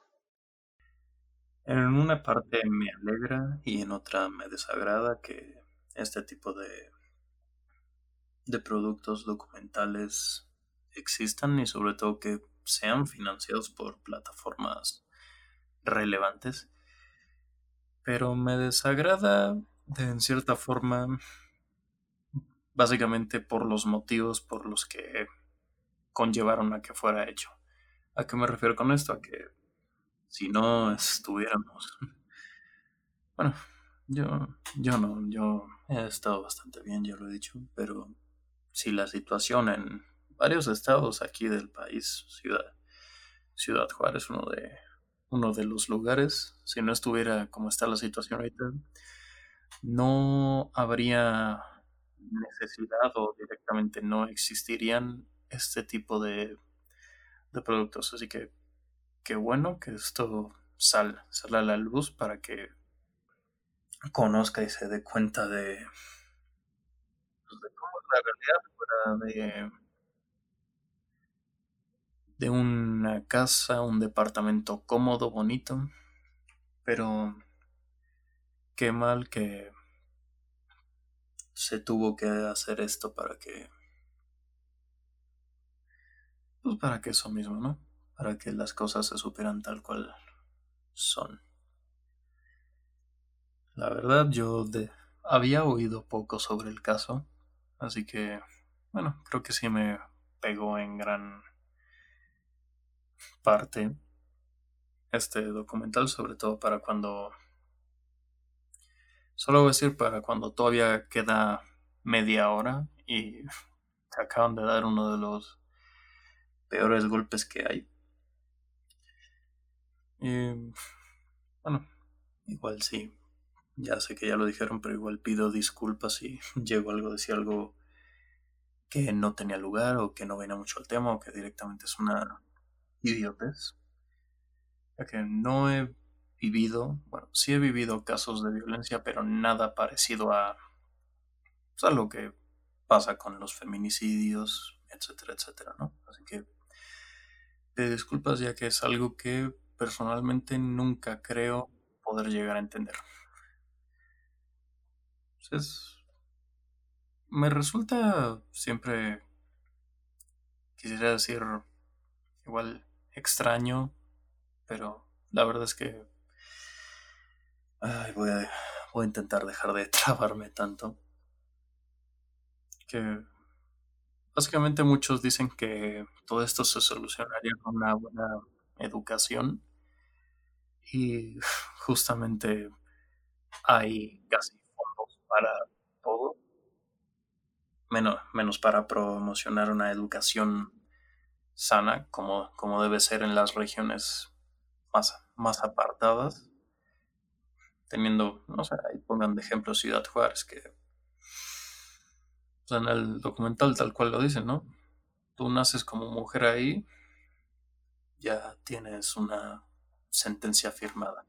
En una parte me alegra y en otra me desagrada que este tipo de, de productos documentales existan y sobre todo que sean financiados por plataformas relevantes. Pero me desagrada de, en cierta forma básicamente por los motivos por los que conllevaron a que fuera hecho. ¿A qué me refiero con esto? A que si no estuviéramos... Bueno, yo, yo no, yo he estado bastante bien, ya lo he dicho, pero si la situación en varios estados aquí del país, Ciudad, Ciudad Juárez, uno de, uno de los lugares, si no estuviera como está la situación ahorita, no habría necesidad o directamente no existirían este tipo de, de productos. Así que qué bueno que esto sal, sale a la luz para que conozca y se dé cuenta de, pues, de cómo es la realidad fuera de, de una casa, un departamento cómodo, bonito, pero qué mal que se tuvo que hacer esto para que pues para que eso mismo, ¿no? Para que las cosas se supieran tal cual son. La verdad, yo de, había oído poco sobre el caso, así que, bueno, creo que sí me pegó en gran parte este documental, sobre todo para cuando... Solo voy a decir para cuando todavía queda media hora y te acaban de dar uno de los peores golpes que hay. Y, bueno, igual sí, ya sé que ya lo dijeron, pero igual pido disculpas si llego algo, decir algo que no tenía lugar o que no venía mucho al tema o que directamente es una idiotez. Ya que no he vivido, bueno, sí he vivido casos de violencia, pero nada parecido a, pues, a lo que pasa con los feminicidios, etcétera, etcétera, ¿no? Así que pido disculpas ya que es algo que personalmente nunca creo poder llegar a entender. Es me resulta siempre, quisiera decir, igual extraño, pero la verdad es que voy, a, voy a intentar dejar de trabarme tanto. Que básicamente muchos dicen que todo esto se solucionaría con una buena educación. Y justamente hay casi fondos para todo, menos, menos para promocionar una educación sana como, como debe ser en las regiones más, más apartadas, teniendo, no sé, ahí pongan de ejemplo Ciudad Juárez, que en el documental tal cual lo dicen, ¿no? Tú naces como mujer ahí, ya tienes una sentencia firmada.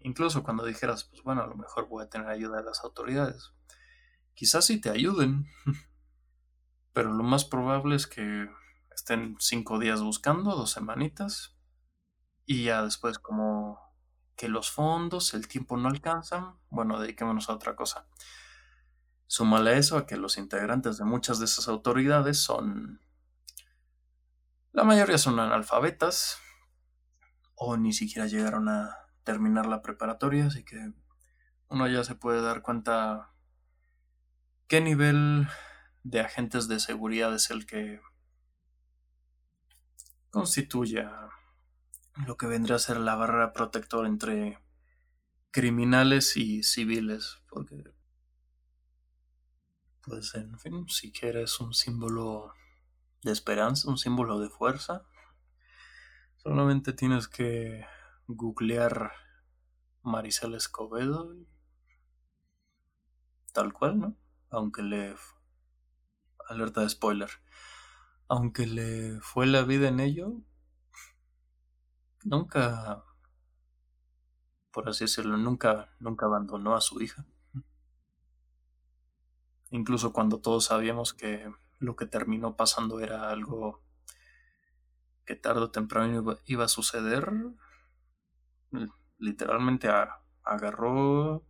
incluso cuando dijeras, pues bueno, a lo mejor voy a tener ayuda de las autoridades. Quizás sí te ayuden, pero lo más probable es que estén cinco días buscando, dos semanitas, y ya después como que los fondos, el tiempo no alcanzan, bueno, dediquémonos a otra cosa. Súmale eso a que los integrantes de muchas de esas autoridades son... La mayoría son analfabetas o ni siquiera llegaron a terminar la preparatoria, así que uno ya se puede dar cuenta qué nivel de agentes de seguridad es el que constituye lo que vendría a ser la barrera protectora entre criminales y civiles, porque pues en fin, si quieres un símbolo de esperanza, un símbolo de fuerza, solamente tienes que googlear Maricel Escobedo tal cual, ¿no? Aunque le alerta de spoiler. Aunque le fue la vida en ello, nunca, por así decirlo, nunca, nunca abandonó a su hija. Incluso cuando todos sabíamos que lo que terminó pasando era algo que tarde o temprano iba, a suceder, literalmente agarró,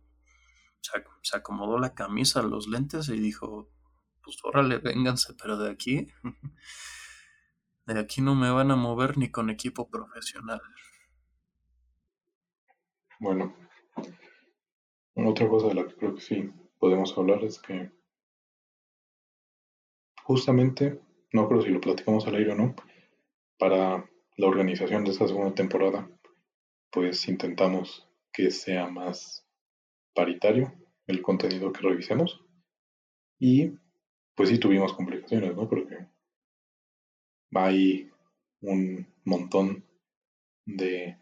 se acomodó la camisa, los lentes y dijo, pues órale, vénganse, pero de aquí, de aquí no me van a mover ni con equipo profesional. Bueno, otra cosa de la que creo que sí podemos hablar es que justamente, no creo si lo platicamos al aire o no, para la organización de esta segunda temporada, pues intentamos que sea más paritario el contenido que revisemos y pues sí tuvimos complicaciones, ¿no? Porque hay un montón de,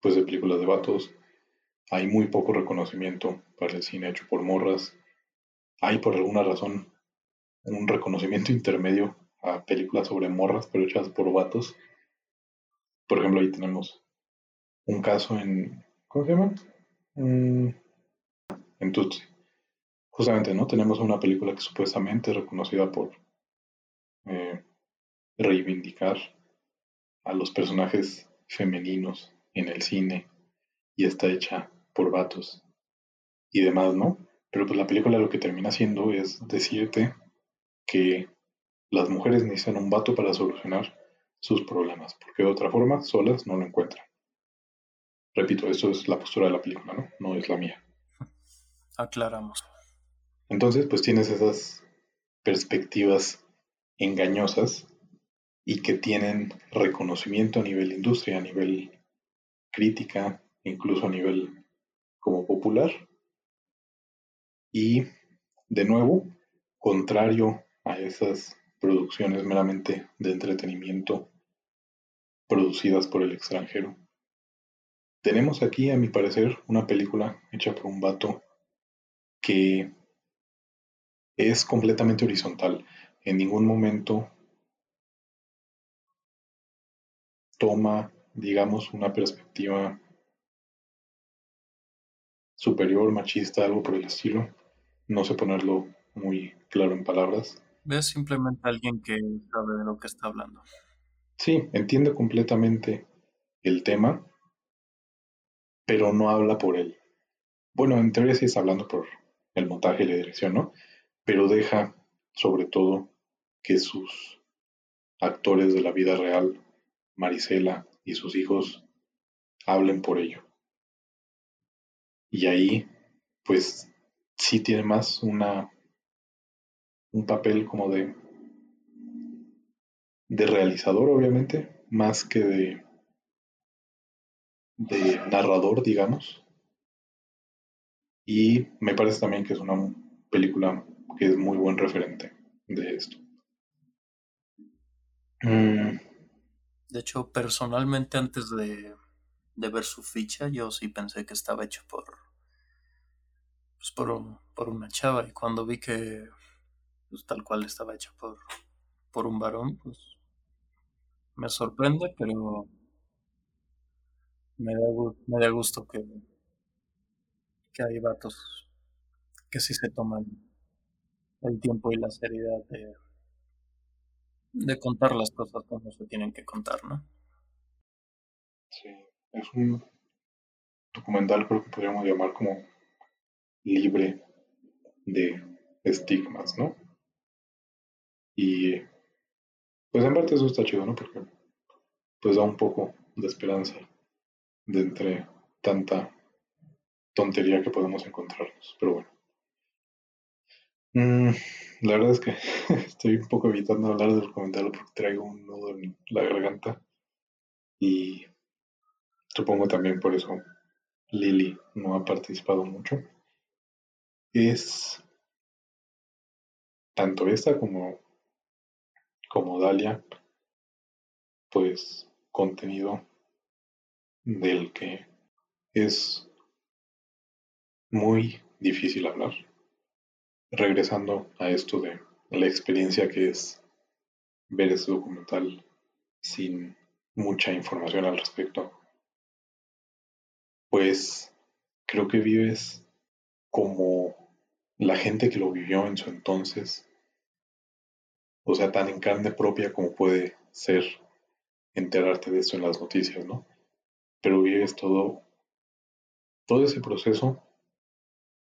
pues de películas de vatos, hay muy poco reconocimiento para el cine hecho por morras, hay por alguna razón un reconocimiento intermedio a películas sobre morras pero hechas por vatos. Por ejemplo, ahí tenemos un caso en, ¿cómo se llama? Mm, en Tutsi justamente, ¿no? Tenemos una película que supuestamente es reconocida por reivindicar a los personajes femeninos en el cine y está hecha por vatos y demás, ¿no? Pero pues la película lo que termina haciendo es decirte que las mujeres necesitan un vato para solucionar sus problemas, porque de otra forma solas no lo encuentran. Repito, esto es la postura de la película, ¿no? No es la mía. Aclaramos. Entonces, pues tienes esas perspectivas engañosas y que tienen reconocimiento a nivel industria, a nivel crítica, incluso a nivel como popular. Y, de nuevo, contrario a esas producciones meramente de entretenimiento producidas por el extranjero. Tenemos aquí, a mi parecer, una película hecha por un vato que es completamente horizontal. En ningún momento toma, digamos, una perspectiva superior, machista, algo por el estilo. No sé ponerlo muy claro en palabras. Ves simplemente a alguien que sabe de lo que está hablando. Sí, entiende completamente el tema, pero no habla por él. Bueno, en teoría sí está hablando por el montaje y la dirección, ¿no? Pero deja sobre todo que sus actores de la vida real, Marisela y sus hijos, hablen por ello. Y ahí, pues, sí tiene más una un papel como de de realizador, obviamente, más que de de narrador, digamos. Y me parece también que es una película que es muy buen referente de esto. Mm. De hecho, personalmente antes de, de, ver su ficha, yo sí pensé que estaba hecho por, pues por, por una chava. Y cuando vi que pues, tal cual estaba hecho por, por un varón, pues me sorprende, pero me da, me da gusto que, que hay vatos que sí se toman el tiempo y la seriedad de, de contar las cosas como se tienen que contar, ¿no? Sí, es un documental creo que podríamos llamar como libre de estigmas, ¿no? Y pues en parte eso está chido, ¿no? Porque pues da un poco de esperanza de entre tanta tontería que podemos encontrarnos. Pero bueno. Mm, la verdad es que estoy un poco evitando hablar del comentario porque traigo un nudo en la garganta. Y supongo también por eso Lily no ha participado mucho. Es tanto esta como, como Dalia, pues contenido del que es muy difícil hablar. Regresando a esto de la experiencia que es ver ese documental sin mucha información al respecto, pues creo que vives como la gente que lo vivió en su entonces, o sea, tan en carne propia como puede ser enterarte de esto en las noticias, ¿no? pero vives todo, todo ese proceso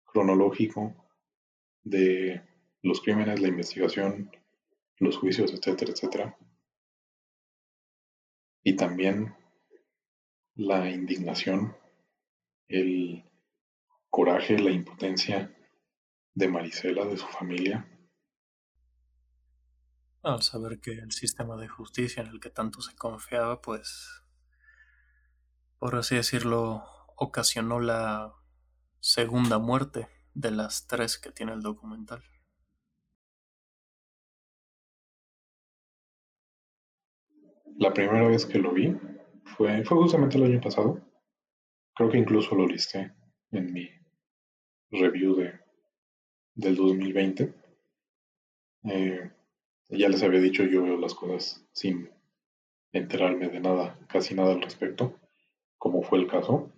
cronológico de los crímenes, la investigación, los juicios, etcétera, etcétera. Y también la indignación, el coraje, la impotencia de Marisela, de su familia. Al saber que el sistema de justicia en el que tanto se confiaba, pues por así decirlo, ocasionó la segunda muerte de las tres que tiene el documental. La primera vez que lo vi fue, fue justamente el año pasado. Creo que incluso lo listé en mi review de, del 2020. Eh, ya les había dicho, yo veo las cosas sin enterarme de nada, casi nada al respecto como fue el caso.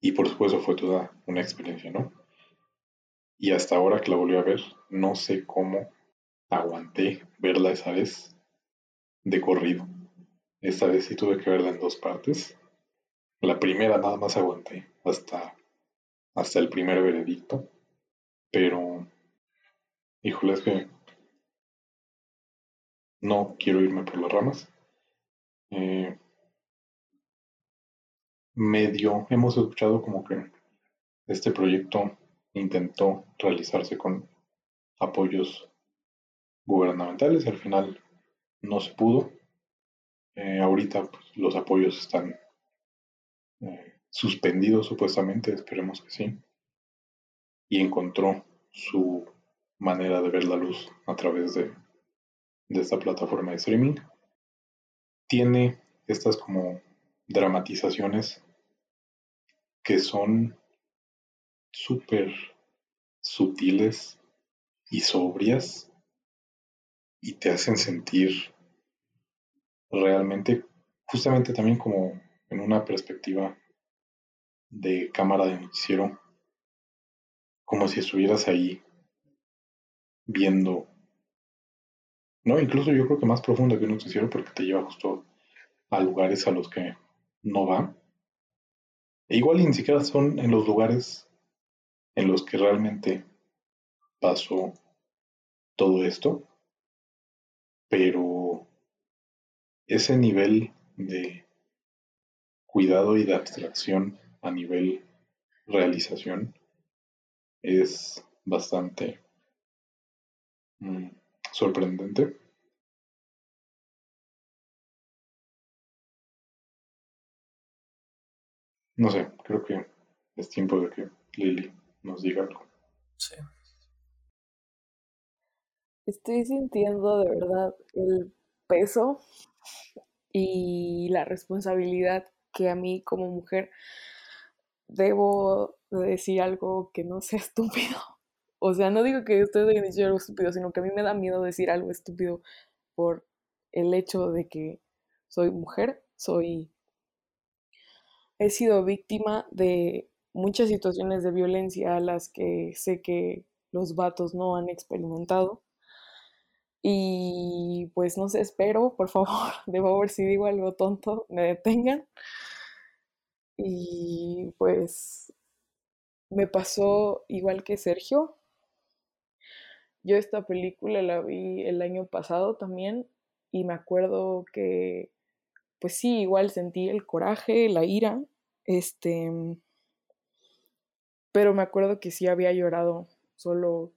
Y por supuesto fue toda una experiencia, ¿no? Y hasta ahora que la volví a ver, no sé cómo aguanté verla esa vez de corrido. Esta vez sí tuve que verla en dos partes. La primera nada más aguanté hasta, hasta el primer veredicto. Pero, híjole, es que no quiero irme por las ramas. Eh, medio hemos escuchado como que este proyecto intentó realizarse con apoyos gubernamentales al final no se pudo. Eh, ahorita pues, los apoyos están eh, suspendidos supuestamente, esperemos que sí. Y encontró su manera de ver la luz a través de, de esta plataforma de streaming. Tiene estas como dramatizaciones que son súper sutiles y sobrias y te hacen sentir realmente, justamente también como en una perspectiva de cámara de noticiero, como si estuvieras ahí viendo, no, incluso yo creo que más profundo que un noticiero porque te lleva justo a lugares a los que no va. E igual ni siquiera son en los lugares en los que realmente pasó todo esto, pero ese nivel de cuidado y de abstracción a nivel realización es bastante mm, sorprendente. No sé, creo que es tiempo de que Lily nos diga algo. Sí. Estoy sintiendo de verdad el peso y la responsabilidad que a mí como mujer debo decir algo que no sea estúpido. O sea, no digo que ustedes deban decir algo estúpido, sino que a mí me da miedo decir algo estúpido por el hecho de que soy mujer, soy... He sido víctima de muchas situaciones de violencia a las que sé que los vatos no han experimentado. Y pues no sé, espero, por favor, de favor, si digo algo tonto, me detengan. Y pues me pasó igual que Sergio. Yo esta película la vi el año pasado también y me acuerdo que pues sí, igual sentí el coraje, la ira, este pero me acuerdo que sí había llorado solo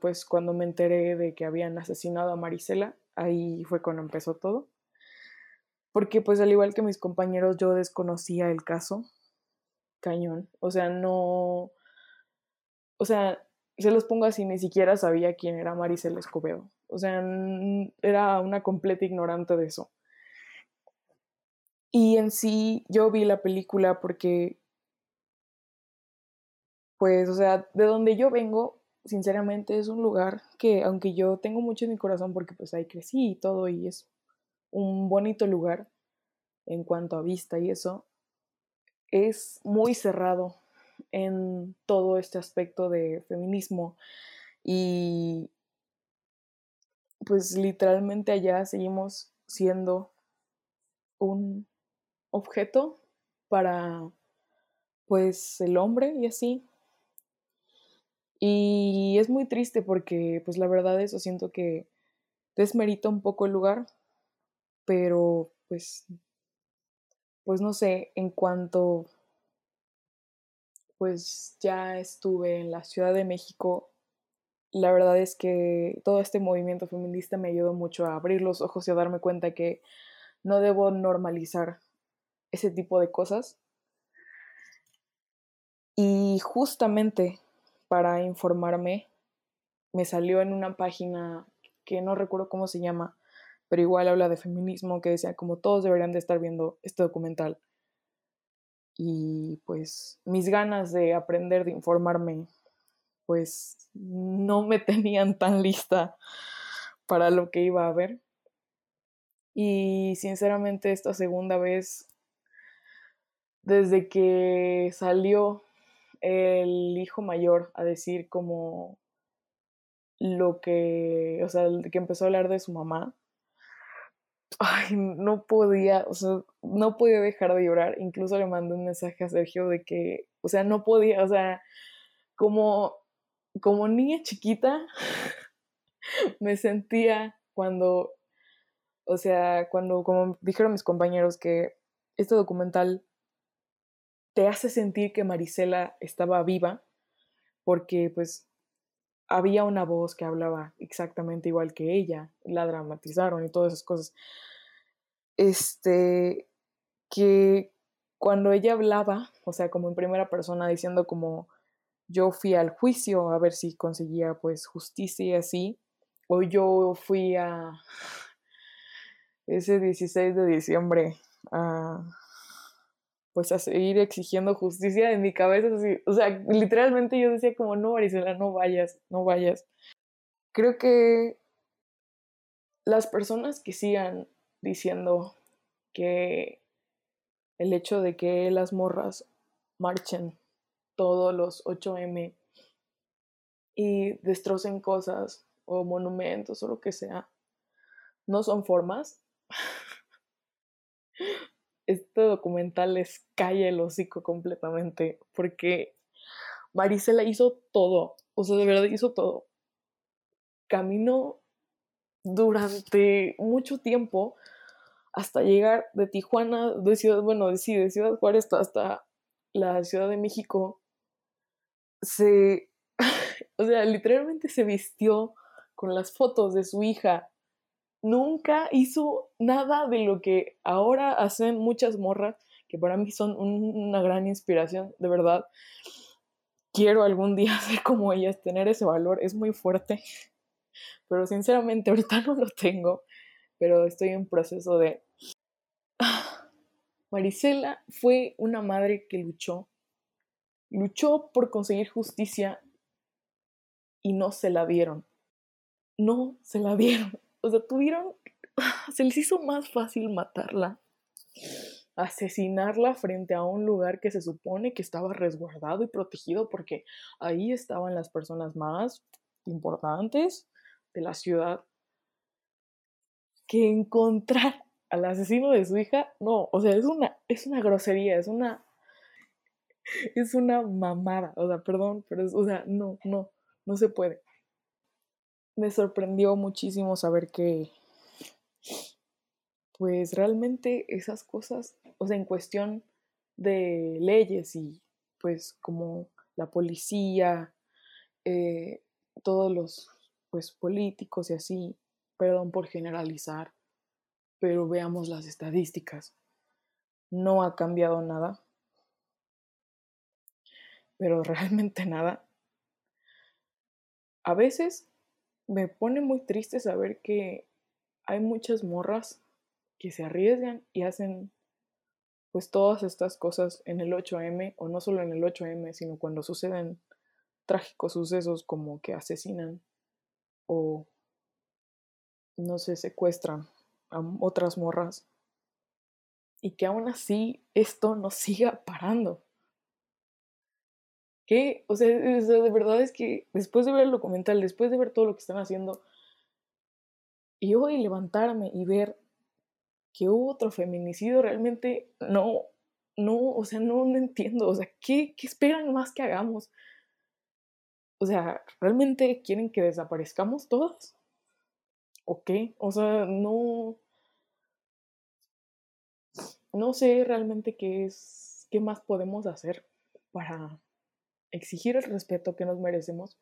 pues cuando me enteré de que habían asesinado a Marisela, ahí fue cuando empezó todo. Porque pues al igual que mis compañeros yo desconocía el caso, cañón, o sea, no, o sea, se los pongo así, ni siquiera sabía quién era Marisela Escobedo, o sea, era una completa ignorante de eso. Y en sí yo vi la película porque, pues, o sea, de donde yo vengo, sinceramente es un lugar que, aunque yo tengo mucho en mi corazón porque pues ahí crecí y todo y es un bonito lugar en cuanto a vista y eso, es muy cerrado en todo este aspecto de feminismo. Y pues literalmente allá seguimos siendo un objeto para pues el hombre y así y es muy triste porque, pues la verdad, eso siento que desmerita un poco el lugar, pero pues, pues no sé, en cuanto pues ya estuve en la Ciudad de México, la verdad es que todo este movimiento feminista me ayudó mucho a abrir los ojos y a darme cuenta que no debo normalizar ese tipo de cosas. Y justamente para informarme, me salió en una página que no recuerdo cómo se llama, pero igual habla de feminismo, que decía como todos deberían de estar viendo este documental. Y pues mis ganas de aprender, de informarme, pues no me tenían tan lista para lo que iba a ver. Y sinceramente esta segunda vez, desde que salió el hijo mayor a decir como lo que, o sea, que empezó a hablar de su mamá. Ay, no podía, o sea, no podía dejar de llorar. Incluso le mandé un mensaje a Sergio de que, o sea, no podía, o sea, como, como niña chiquita, me sentía cuando, o sea, cuando, como dijeron mis compañeros, que este documental te hace sentir que Marisela estaba viva porque pues había una voz que hablaba exactamente igual que ella, la dramatizaron y todas esas cosas. Este, que cuando ella hablaba, o sea, como en primera persona, diciendo como yo fui al juicio a ver si conseguía pues justicia y así, o yo fui a ese 16 de diciembre a pues a seguir exigiendo justicia en mi cabeza. Así, o sea, literalmente yo decía como, no, Marisela, no vayas, no vayas. Creo que las personas que sigan diciendo que el hecho de que las morras marchen todos los 8M y destrocen cosas o monumentos o lo que sea, no son formas. Este documental les cae el hocico completamente porque Marisela hizo todo, o sea, de verdad hizo todo. Caminó durante mucho tiempo hasta llegar de Tijuana, de Ciudad, bueno, sí, de Ciudad Juárez hasta la Ciudad de México. Se, o sea, literalmente se vistió con las fotos de su hija. Nunca hizo nada de lo que ahora hacen muchas morras, que para mí son una gran inspiración, de verdad. Quiero algún día ser como ellas, tener ese valor, es muy fuerte pero sinceramente ahorita no lo tengo, pero estoy en proceso de... Marisela fue una madre que luchó, luchó por conseguir justicia y no se la dieron. No se la dieron. O sea, tuvieron, se les hizo más fácil matarla, asesinarla frente a un lugar que se supone que estaba resguardado y protegido porque ahí estaban las personas más importantes de la ciudad que encontrar al asesino de su hija, no, o sea, es una, es una grosería, es una, es una mamada, o sea, perdón, pero o sea, no, no, no se puede. Me sorprendió muchísimo saber que, pues realmente esas cosas, o sea, en cuestión de leyes y pues como la policía, eh, todos los pues políticos y así, perdón por generalizar, pero veamos las estadísticas. No ha cambiado nada, pero realmente nada. A veces me pone muy triste saber que hay muchas morras que se arriesgan y hacen pues todas estas cosas en el 8M o no solo en el 8M, sino cuando suceden trágicos sucesos como que asesinan o no se secuestran a otras morras y que aún así esto no siga parando. Que, o sea, de verdad es que después de ver el documental, después de ver todo lo que están haciendo, y hoy levantarme y ver que hubo otro feminicidio, realmente no, no, o sea, no, no entiendo, o sea, ¿qué, ¿qué esperan más que hagamos? O sea, ¿realmente quieren que desaparezcamos todas? ¿O qué? O sea, no. No sé realmente qué es. qué más podemos hacer para exigir el respeto que nos merecemos.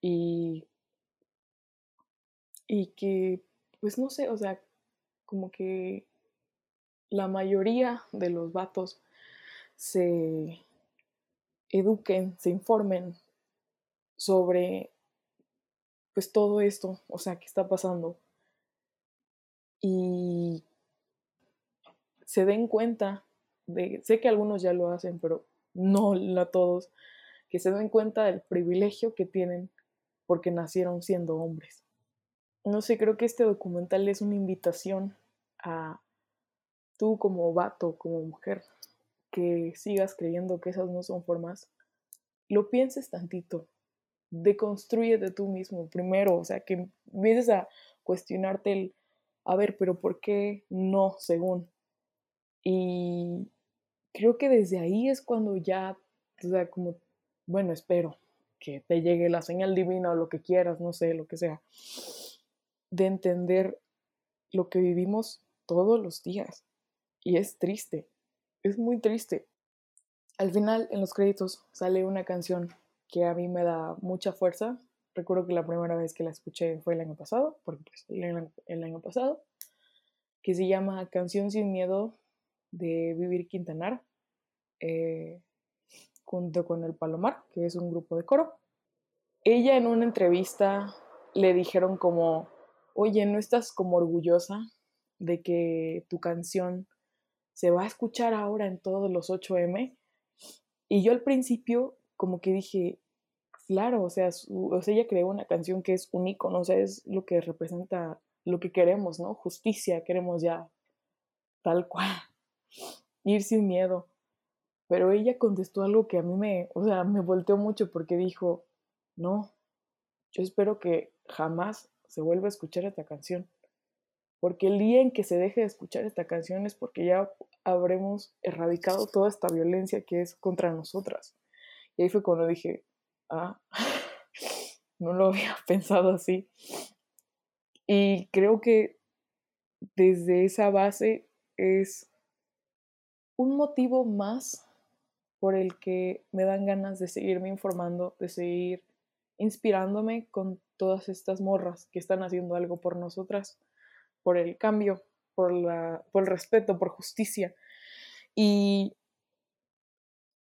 Y. Y que. Pues no sé, o sea, como que la mayoría de los vatos se eduquen, se informen sobre pues todo esto, o sea, que está pasando. Y se den cuenta de, sé que algunos ya lo hacen, pero no a todos, que se den cuenta del privilegio que tienen porque nacieron siendo hombres. No sé, creo que este documental es una invitación a tú como vato, como mujer, que sigas creyendo que esas no son formas, lo pienses tantito, de tú mismo primero, o sea, que empieces a cuestionarte el, a ver, pero ¿por qué no según? Y creo que desde ahí es cuando ya, o sea, como, bueno, espero que te llegue la señal divina o lo que quieras, no sé, lo que sea, de entender lo que vivimos todos los días. Y es triste, es muy triste. Al final, en los créditos, sale una canción que a mí me da mucha fuerza. Recuerdo que la primera vez que la escuché fue el año pasado, porque pues, el, año pasado, que se llama Canción sin Miedo de Vivir Quintanar, eh, junto con el Palomar, que es un grupo de coro. Ella en una entrevista le dijeron como, oye, ¿no estás como orgullosa de que tu canción se va a escuchar ahora en todos los 8M? Y yo al principio como que dije, claro, o sea, o sea, ella creó una canción que es un icono, o sea, es lo que representa lo que queremos, ¿no? Justicia, queremos ya tal cual, ir sin miedo. Pero ella contestó algo que a mí me, o sea, me volteó mucho porque dijo, no, yo espero que jamás se vuelva a escuchar esta canción. Porque el día en que se deje de escuchar esta canción es porque ya habremos erradicado toda esta violencia que es contra nosotras Y ahí fue cuando dije, ah, no lo había pensado así. Y creo que desde esa base es un motivo más por el que me dan ganas de seguirme informando, de seguir inspirándome con todas estas morras que están haciendo algo por nosotras, por el cambio, por, la, el respeto, por justicia. Y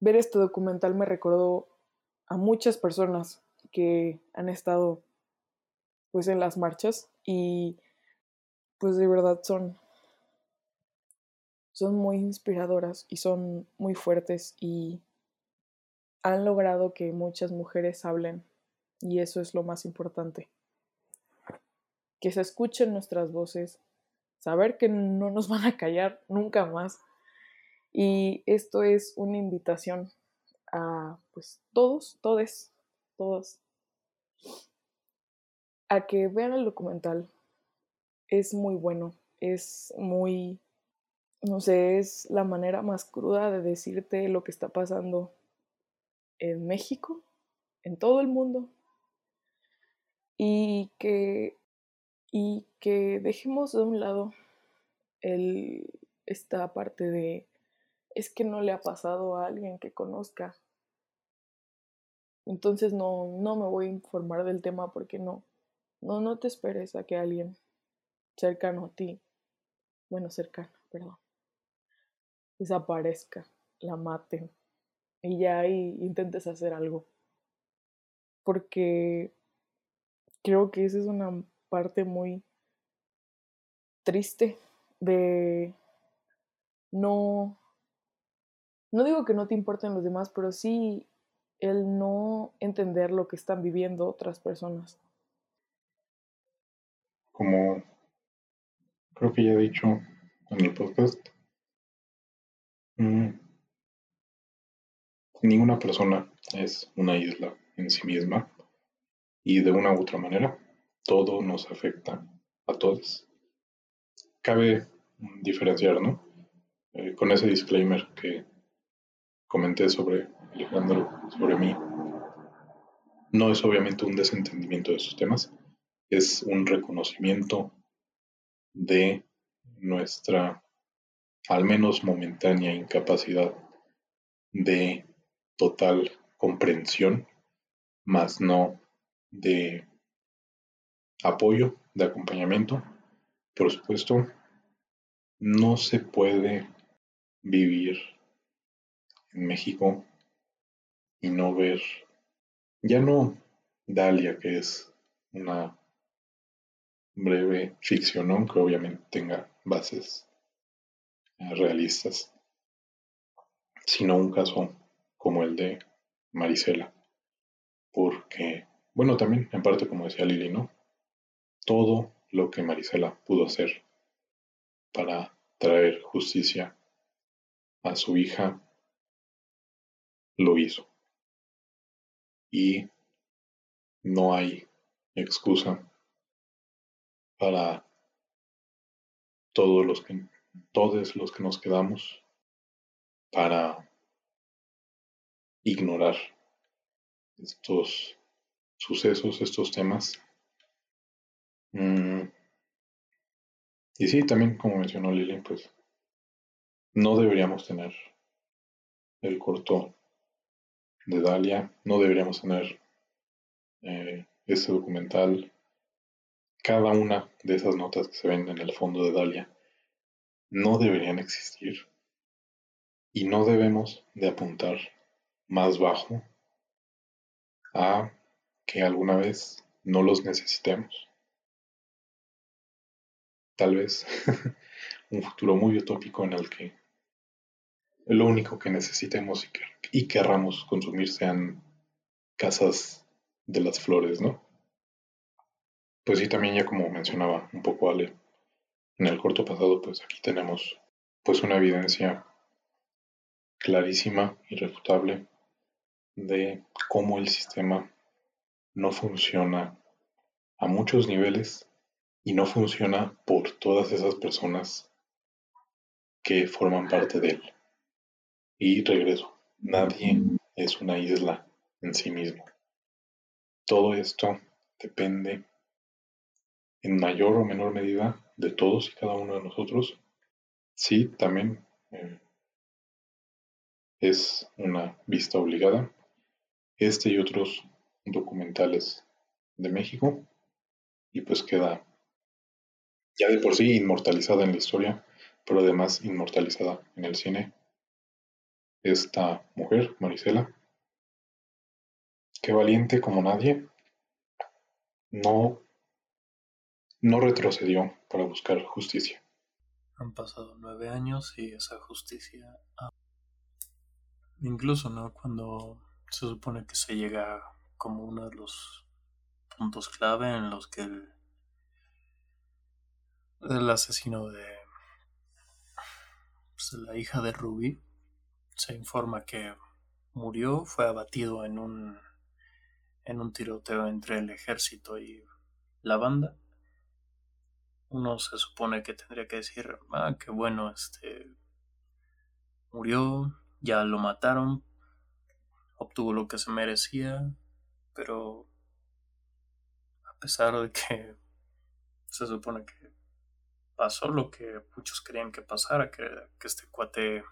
ver este documental me recordó a muchas personas que han estado pues en las marchas y pues de verdad son son muy inspiradoras y son muy fuertes y han logrado que muchas mujeres hablen y eso es lo más importante. Que se escuchen nuestras voces, saber que no nos van a callar nunca más y esto es una invitación a pues todos, todes, todos a que vean el documental. Es muy bueno, es muy no sé, es la manera más cruda de decirte lo que está pasando en México, en todo el mundo, y que, y que dejemos de un lado el, esta parte de es que no le ha pasado a alguien que conozca. Entonces no, no me voy a informar del tema porque no, no, no te esperes a que alguien cercano a ti, bueno, cercano, perdón, desaparezca, la maten y ya intentes hacer algo. Porque creo que esa es una parte muy triste de no, no digo que no te importen los demás, pero sí el no entender lo que están viviendo otras personas. Como creo que ya he dicho en el podcast, Mm. Ninguna persona es una isla en sí misma y de una u otra manera todo nos afecta a todos. Cabe diferenciar, ¿no? Eh, con ese disclaimer que comenté sobre Alejandro, sobre mí, no es obviamente un desentendimiento de esos temas, es un reconocimiento de nuestra al menos momentánea incapacidad de total comprensión, más no de apoyo, de acompañamiento. Por supuesto, no se puede vivir en México y no ver, ya no Dalia, que es una breve ficción, aunque obviamente tenga bases realistas, sino un caso como el de Marisela. Porque, bueno, también en parte como decía Lili, ¿no? Todo lo que Marisela pudo hacer para traer justicia a su hija, lo hizo. Y no hay excusa para todos los que todos los que nos quedamos para ignorar estos sucesos, estos temas. Mm. Y sí, también como mencionó Lili, pues no deberíamos tener el corto de Dalia, no deberíamos tener eh, este documental, cada una de esas notas que se ven en el fondo de Dalia no deberían existir y no debemos de apuntar más bajo a que alguna vez no los necesitemos. Tal vez un futuro muy utópico en el que lo único que necesitemos y, y querramos consumir sean casas de las flores, ¿no? Pues sí, también ya como mencionaba un poco Ale, en el corto pasado, pues aquí tenemos pues una evidencia clarísima, irrefutable, de cómo el sistema no funciona a muchos niveles y no funciona por todas esas personas que forman parte de él. Y regreso, nadie es una isla en sí mismo. Todo esto depende en mayor o menor medida de todos y cada uno de nosotros. Sí, también eh, es una vista obligada. Este y otros documentales de México. Y pues queda ya de por sí inmortalizada en la historia, pero además inmortalizada en el cine. Esta mujer, Marisela, que valiente como nadie, no, no retrocedió para buscar justicia. Han pasado nueve años y esa justicia... Incluso, ¿no? Cuando se supone que se llega como uno de los puntos clave en los que el, el asesino de pues, la hija de Ruby se informa que murió, fue abatido en un en un tiroteo entre el ejército y la banda. Uno se supone que tendría que decir, ah, qué bueno, este murió, ya lo mataron, obtuvo lo que se merecía, pero a pesar de que se supone que pasó lo que muchos creían que pasara, que, que este cuate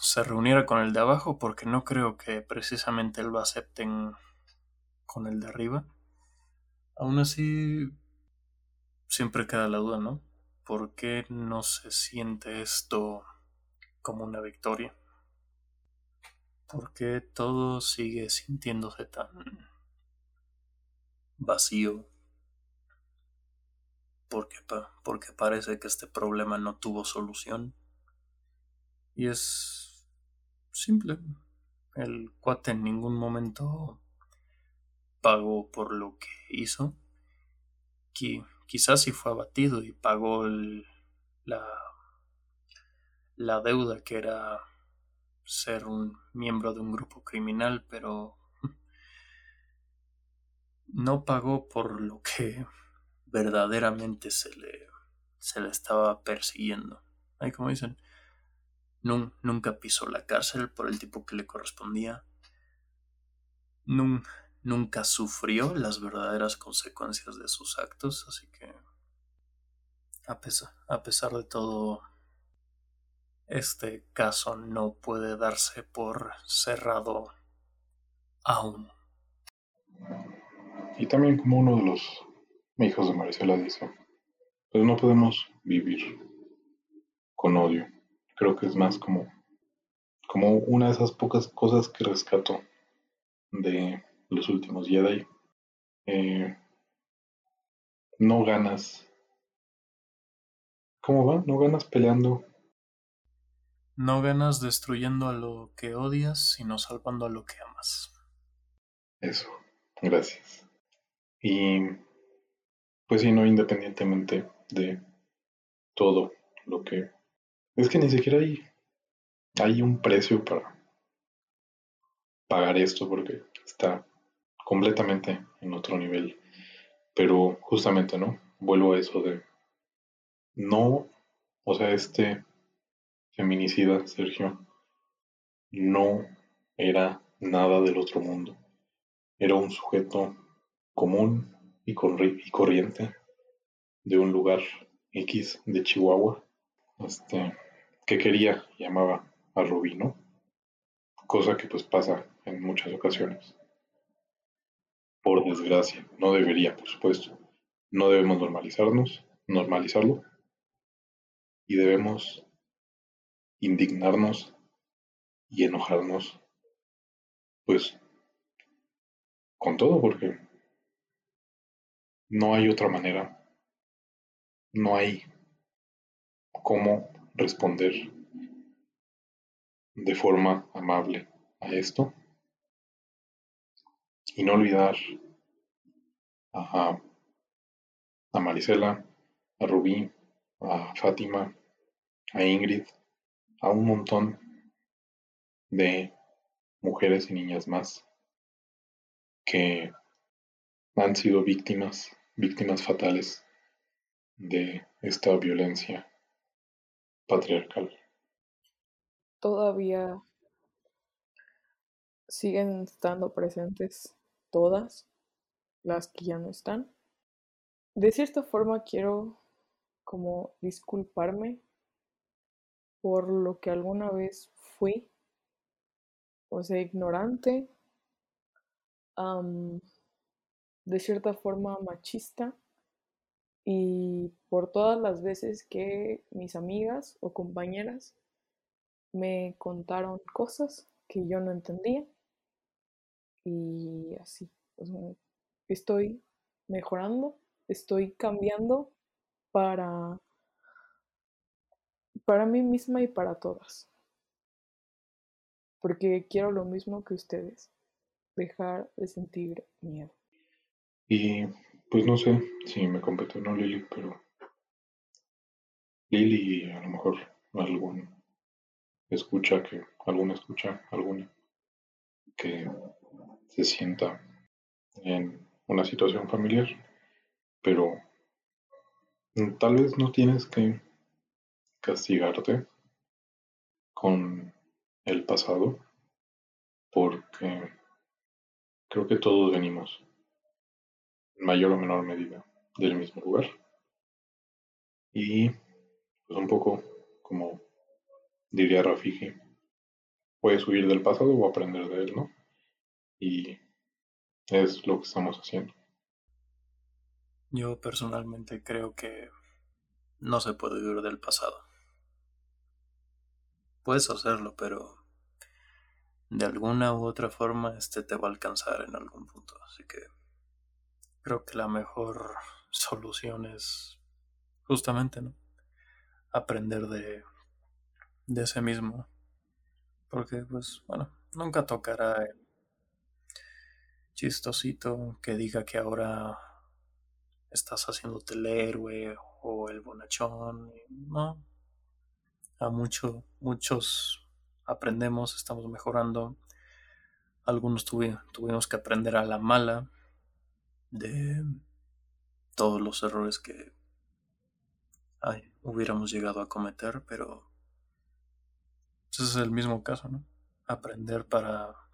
se reuniera con el de abajo, porque no creo que precisamente lo acepten con el de arriba. Aún así, siempre queda la duda, ¿no? ¿Por qué no se siente esto como una victoria? ¿Por qué todo sigue sintiéndose tan vacío? Porque, porque parece que este problema no tuvo solución. Y es simple. El cuate en ningún momento pagó por lo que hizo. Quizás sí fue abatido y pagó la, la deuda que era ser un miembro de un grupo criminal, pero no pagó por lo que verdaderamente se le, se le estaba persiguiendo. Ahí como dicen, nunca pisó la cárcel por el tipo que le correspondía. Nunca sufrió las verdaderas consecuencias de sus actos, así que a pesar, a pesar de todo este caso no puede darse por cerrado aún. Y también como uno de los hijos de Marisela dice, pues no podemos vivir con odio. Creo que es más como, como una de esas pocas cosas que rescato de los últimos Jedi. Eh, no ganas. ¿Cómo va? No ganas peleando no ganas destruyendo a lo que odias, sino salvando a lo que amas. Eso, gracias. Y pues sí, no independientemente de todo lo que... Es que ni siquiera hay, hay un precio para pagar esto porque está completamente en otro nivel. Pero justamente, ¿no? Vuelvo a eso de... No, o sea, este feminicida, Sergio, no era nada del otro mundo. Era un sujeto común y, corriente de un lugar X de Chihuahua, este, que quería y amaba a Rubino, cosa que pues pasa en muchas ocasiones. Por desgracia, no debería, por supuesto. No debemos normalizarnos, normalizarlo, y debemos indignarnos y enojarnos, pues, con todo, porque no hay otra manera, no hay cómo responder de forma amable a esto y no olvidar a, Marisela, a Rubí, a Fátima, a Ingrid, a un montón de mujeres y niñas más que han sido víctimas, víctimas fatales de esta violencia patriarcal. Todavía siguen estando presentes todas las que ya no están. De cierta forma quiero como disculparme por lo que alguna vez fui, o sea, ignorante, de cierta forma machista y por todas las veces que mis amigas o compañeras me contaron cosas que yo no entendía y así. estoy mejorando, estoy cambiando para, para mí misma y para todas. Porque quiero lo mismo que ustedes, dejar de sentir miedo. Y pues no sé si me compete o no Lili, pero Lili a lo mejor algún escucha que, alguna escucha, alguna que se sienta en una situación familiar, pero tal vez no tienes que castigarte con el pasado, porque creo que todos venimos, en mayor o menor medida, del mismo lugar. Y pues un poco como diría Rafiki, puedes huir del pasado o aprender de él, ¿no? Y es lo que estamos haciendo. Yo personalmente creo que no se puede huir del pasado. Puedes hacerlo, pero de alguna u otra forma este te va a alcanzar en algún punto. Así que creo que la mejor solución es justamente, ¿no? Aprender de, de ese mismo. Porque, pues, bueno, nunca tocará el chistosito que diga que ahora estás haciéndote el héroe o el bonachón. No. A mucho, muchos aprendemos, estamos mejorando. Algunos tuvimos que aprender a la mala de todos los errores que hubiéramos llegado a cometer, pero ese es el mismo caso, ¿no? Aprender para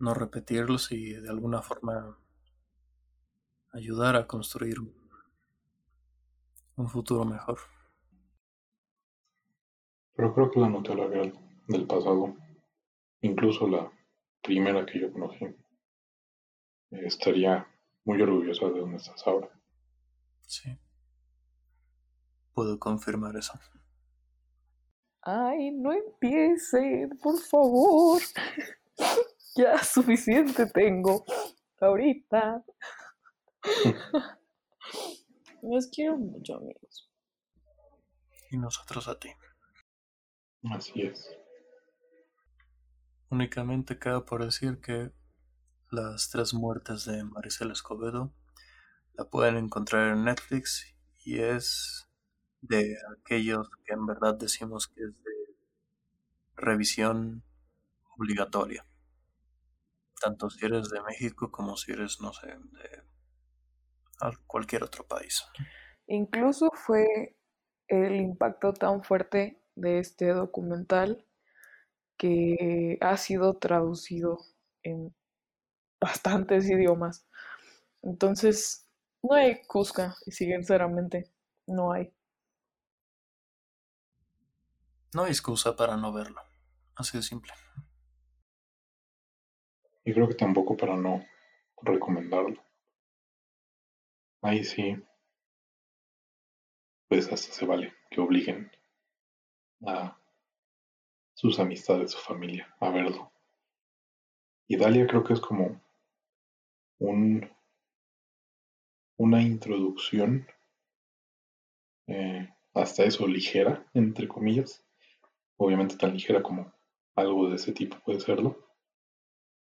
no repetirlos y de alguna forma ayudar a construir un futuro mejor. Pero creo que la Nutella real del pasado, incluso la primera que yo conocí, estaría muy orgullosa de donde estás ahora. Sí. Puedo confirmar eso. Ay, no empiecen, por favor. ya suficiente tengo ahorita. Los quiero mucho, amigos. Y nosotros a ti. Así es. Únicamente queda por decir que las tres muertes de Maricela Escobedo la pueden encontrar en Netflix y es de aquellos que en verdad decimos que es de revisión obligatoria. Tanto si eres de México como si eres, no sé, de cualquier otro país. Incluso fue el impacto tan fuerte de este documental que ha sido traducido en bastantes idiomas. Entonces, no hay Cusca, y sinceramente, no hay. No hay excusa para no verlo. Así de simple. Y creo que tampoco para no recomendarlo. Ahí sí, pues hasta se vale que obliguen a sus amistades, su familia, a verlo. Y Dalia creo que es como un, una introducción, eh, hasta eso ligera, entre comillas, obviamente tan ligera como algo de ese tipo puede serlo,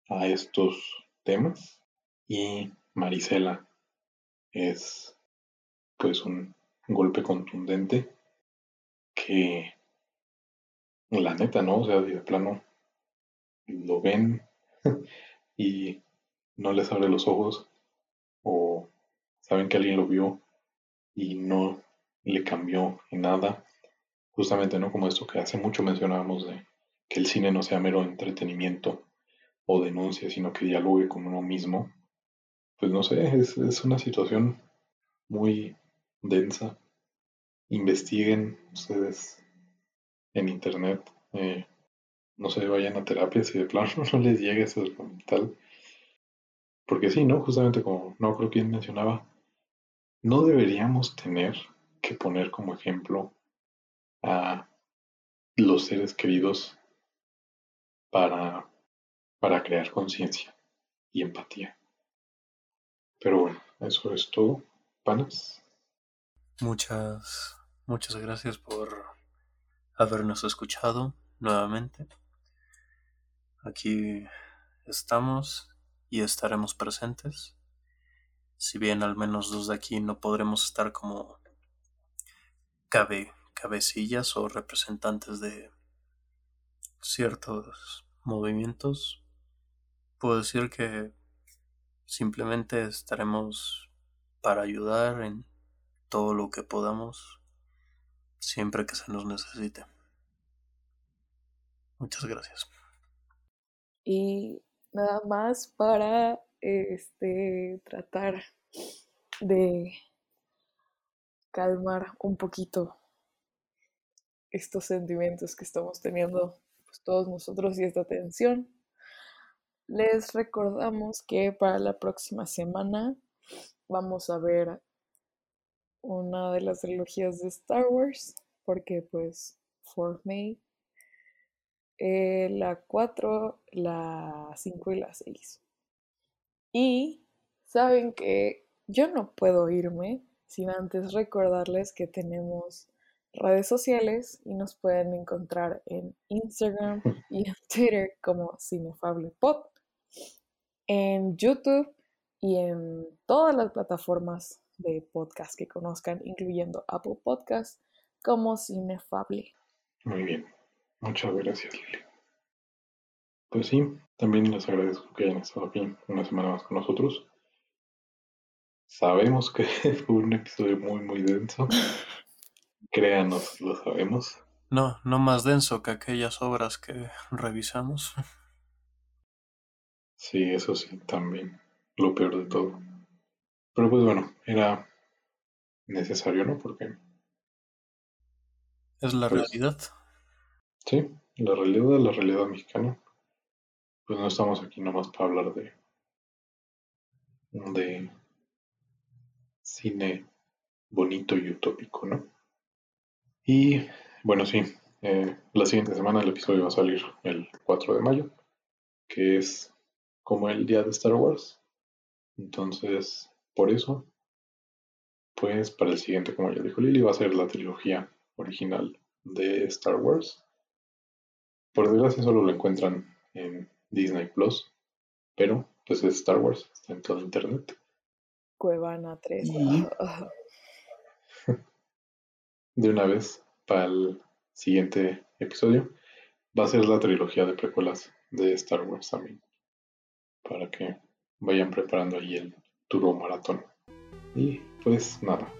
a estos temas. Y Marisela es pues un golpe contundente que la neta, ¿no? O sea, de plano lo ven y no les abre los ojos o saben que alguien lo vio y no le cambió en nada justamente, ¿no? Como esto que hace mucho mencionábamos de que el cine no sea mero entretenimiento o denuncia, sino que dialogue con uno mismo, pues no sé, es, es una situación muy densa. Investiguen ustedes en internet, eh, no se vayan a terapia si de plano no les llegue ese mental. Porque sí, ¿no? Justamente como no creo quien mencionaba, no deberíamos tener que poner como ejemplo a los seres queridos para, para crear conciencia y empatía. Pero bueno, eso es todo, panas. Muchas, muchas gracias por habernos escuchado nuevamente. Aquí estamos y estaremos presentes. Si bien al menos dos de aquí no podremos estar como cabe, cabecillas o representantes de ciertos movimientos, puedo decir que simplemente estaremos para ayudar en todo lo que podamos siempre que se nos necesite. Muchas gracias. Y nada más para este tratar de calmar un poquito estos sentimientos que estamos teniendo pues, todos nosotros y esta tensión. Les recordamos que para la próxima semana vamos a ver una de las trilogías de Star Wars, porque pues 4 May, eh, la 4, la 5 y la 6. Y saben que yo no puedo irme sin antes recordarles que tenemos redes sociales y nos pueden encontrar en Instagram y en Twitter como CinefablePod, en YouTube y en todas las plataformas de podcast que conozcan, incluyendo Apple Podcast, como Cinefable. Muy bien, muchas gracias Lili. Pues sí, también les agradezco que hayan estado aquí una semana más con nosotros. Sabemos que fue un episodio muy, muy denso. Créanos, lo sabemos. No, no más denso que aquellas obras que revisamos. Sí, eso sí, también. Lo peor de todo. Pero pues bueno, era necesario, ¿no? Porque... Es la pues, realidad. Sí, la realidad la realidad mexicana. Pues no estamos aquí nomás para hablar de... de cine bonito y utópico, ¿no? Y bueno, sí, eh, la siguiente semana el episodio va a salir el 4 de mayo, que es como el día de Star Wars. Entonces, por eso, pues para el siguiente, como ya dijo Lily, va a ser la trilogía original de Star Wars. Por desgracia solo lo encuentran en Disney Plus, pero pues es Star Wars, está en todo internet. Cuevana 3. de una vez, para el siguiente episodio, va a ser la trilogía de precuelas de Star Wars también. Para que vayan preparando ahí el Turbo Maratón. Y pues nada.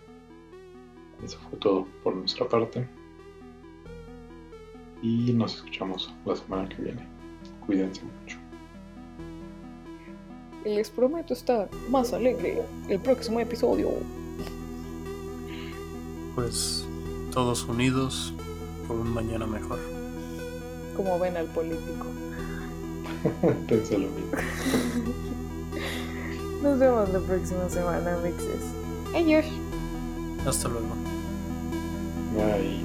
Eso fue todo por nuestra parte. Y nos escuchamos la semana que viene. Cuídense mucho. Les prometo estar más alegre el próximo episodio. Pues todos unidos por un mañana mejor. Como ven al político. Pensé lo mismo. Nos vemos la próxima semana, mixes. Adiós. Hasta luego. Bye.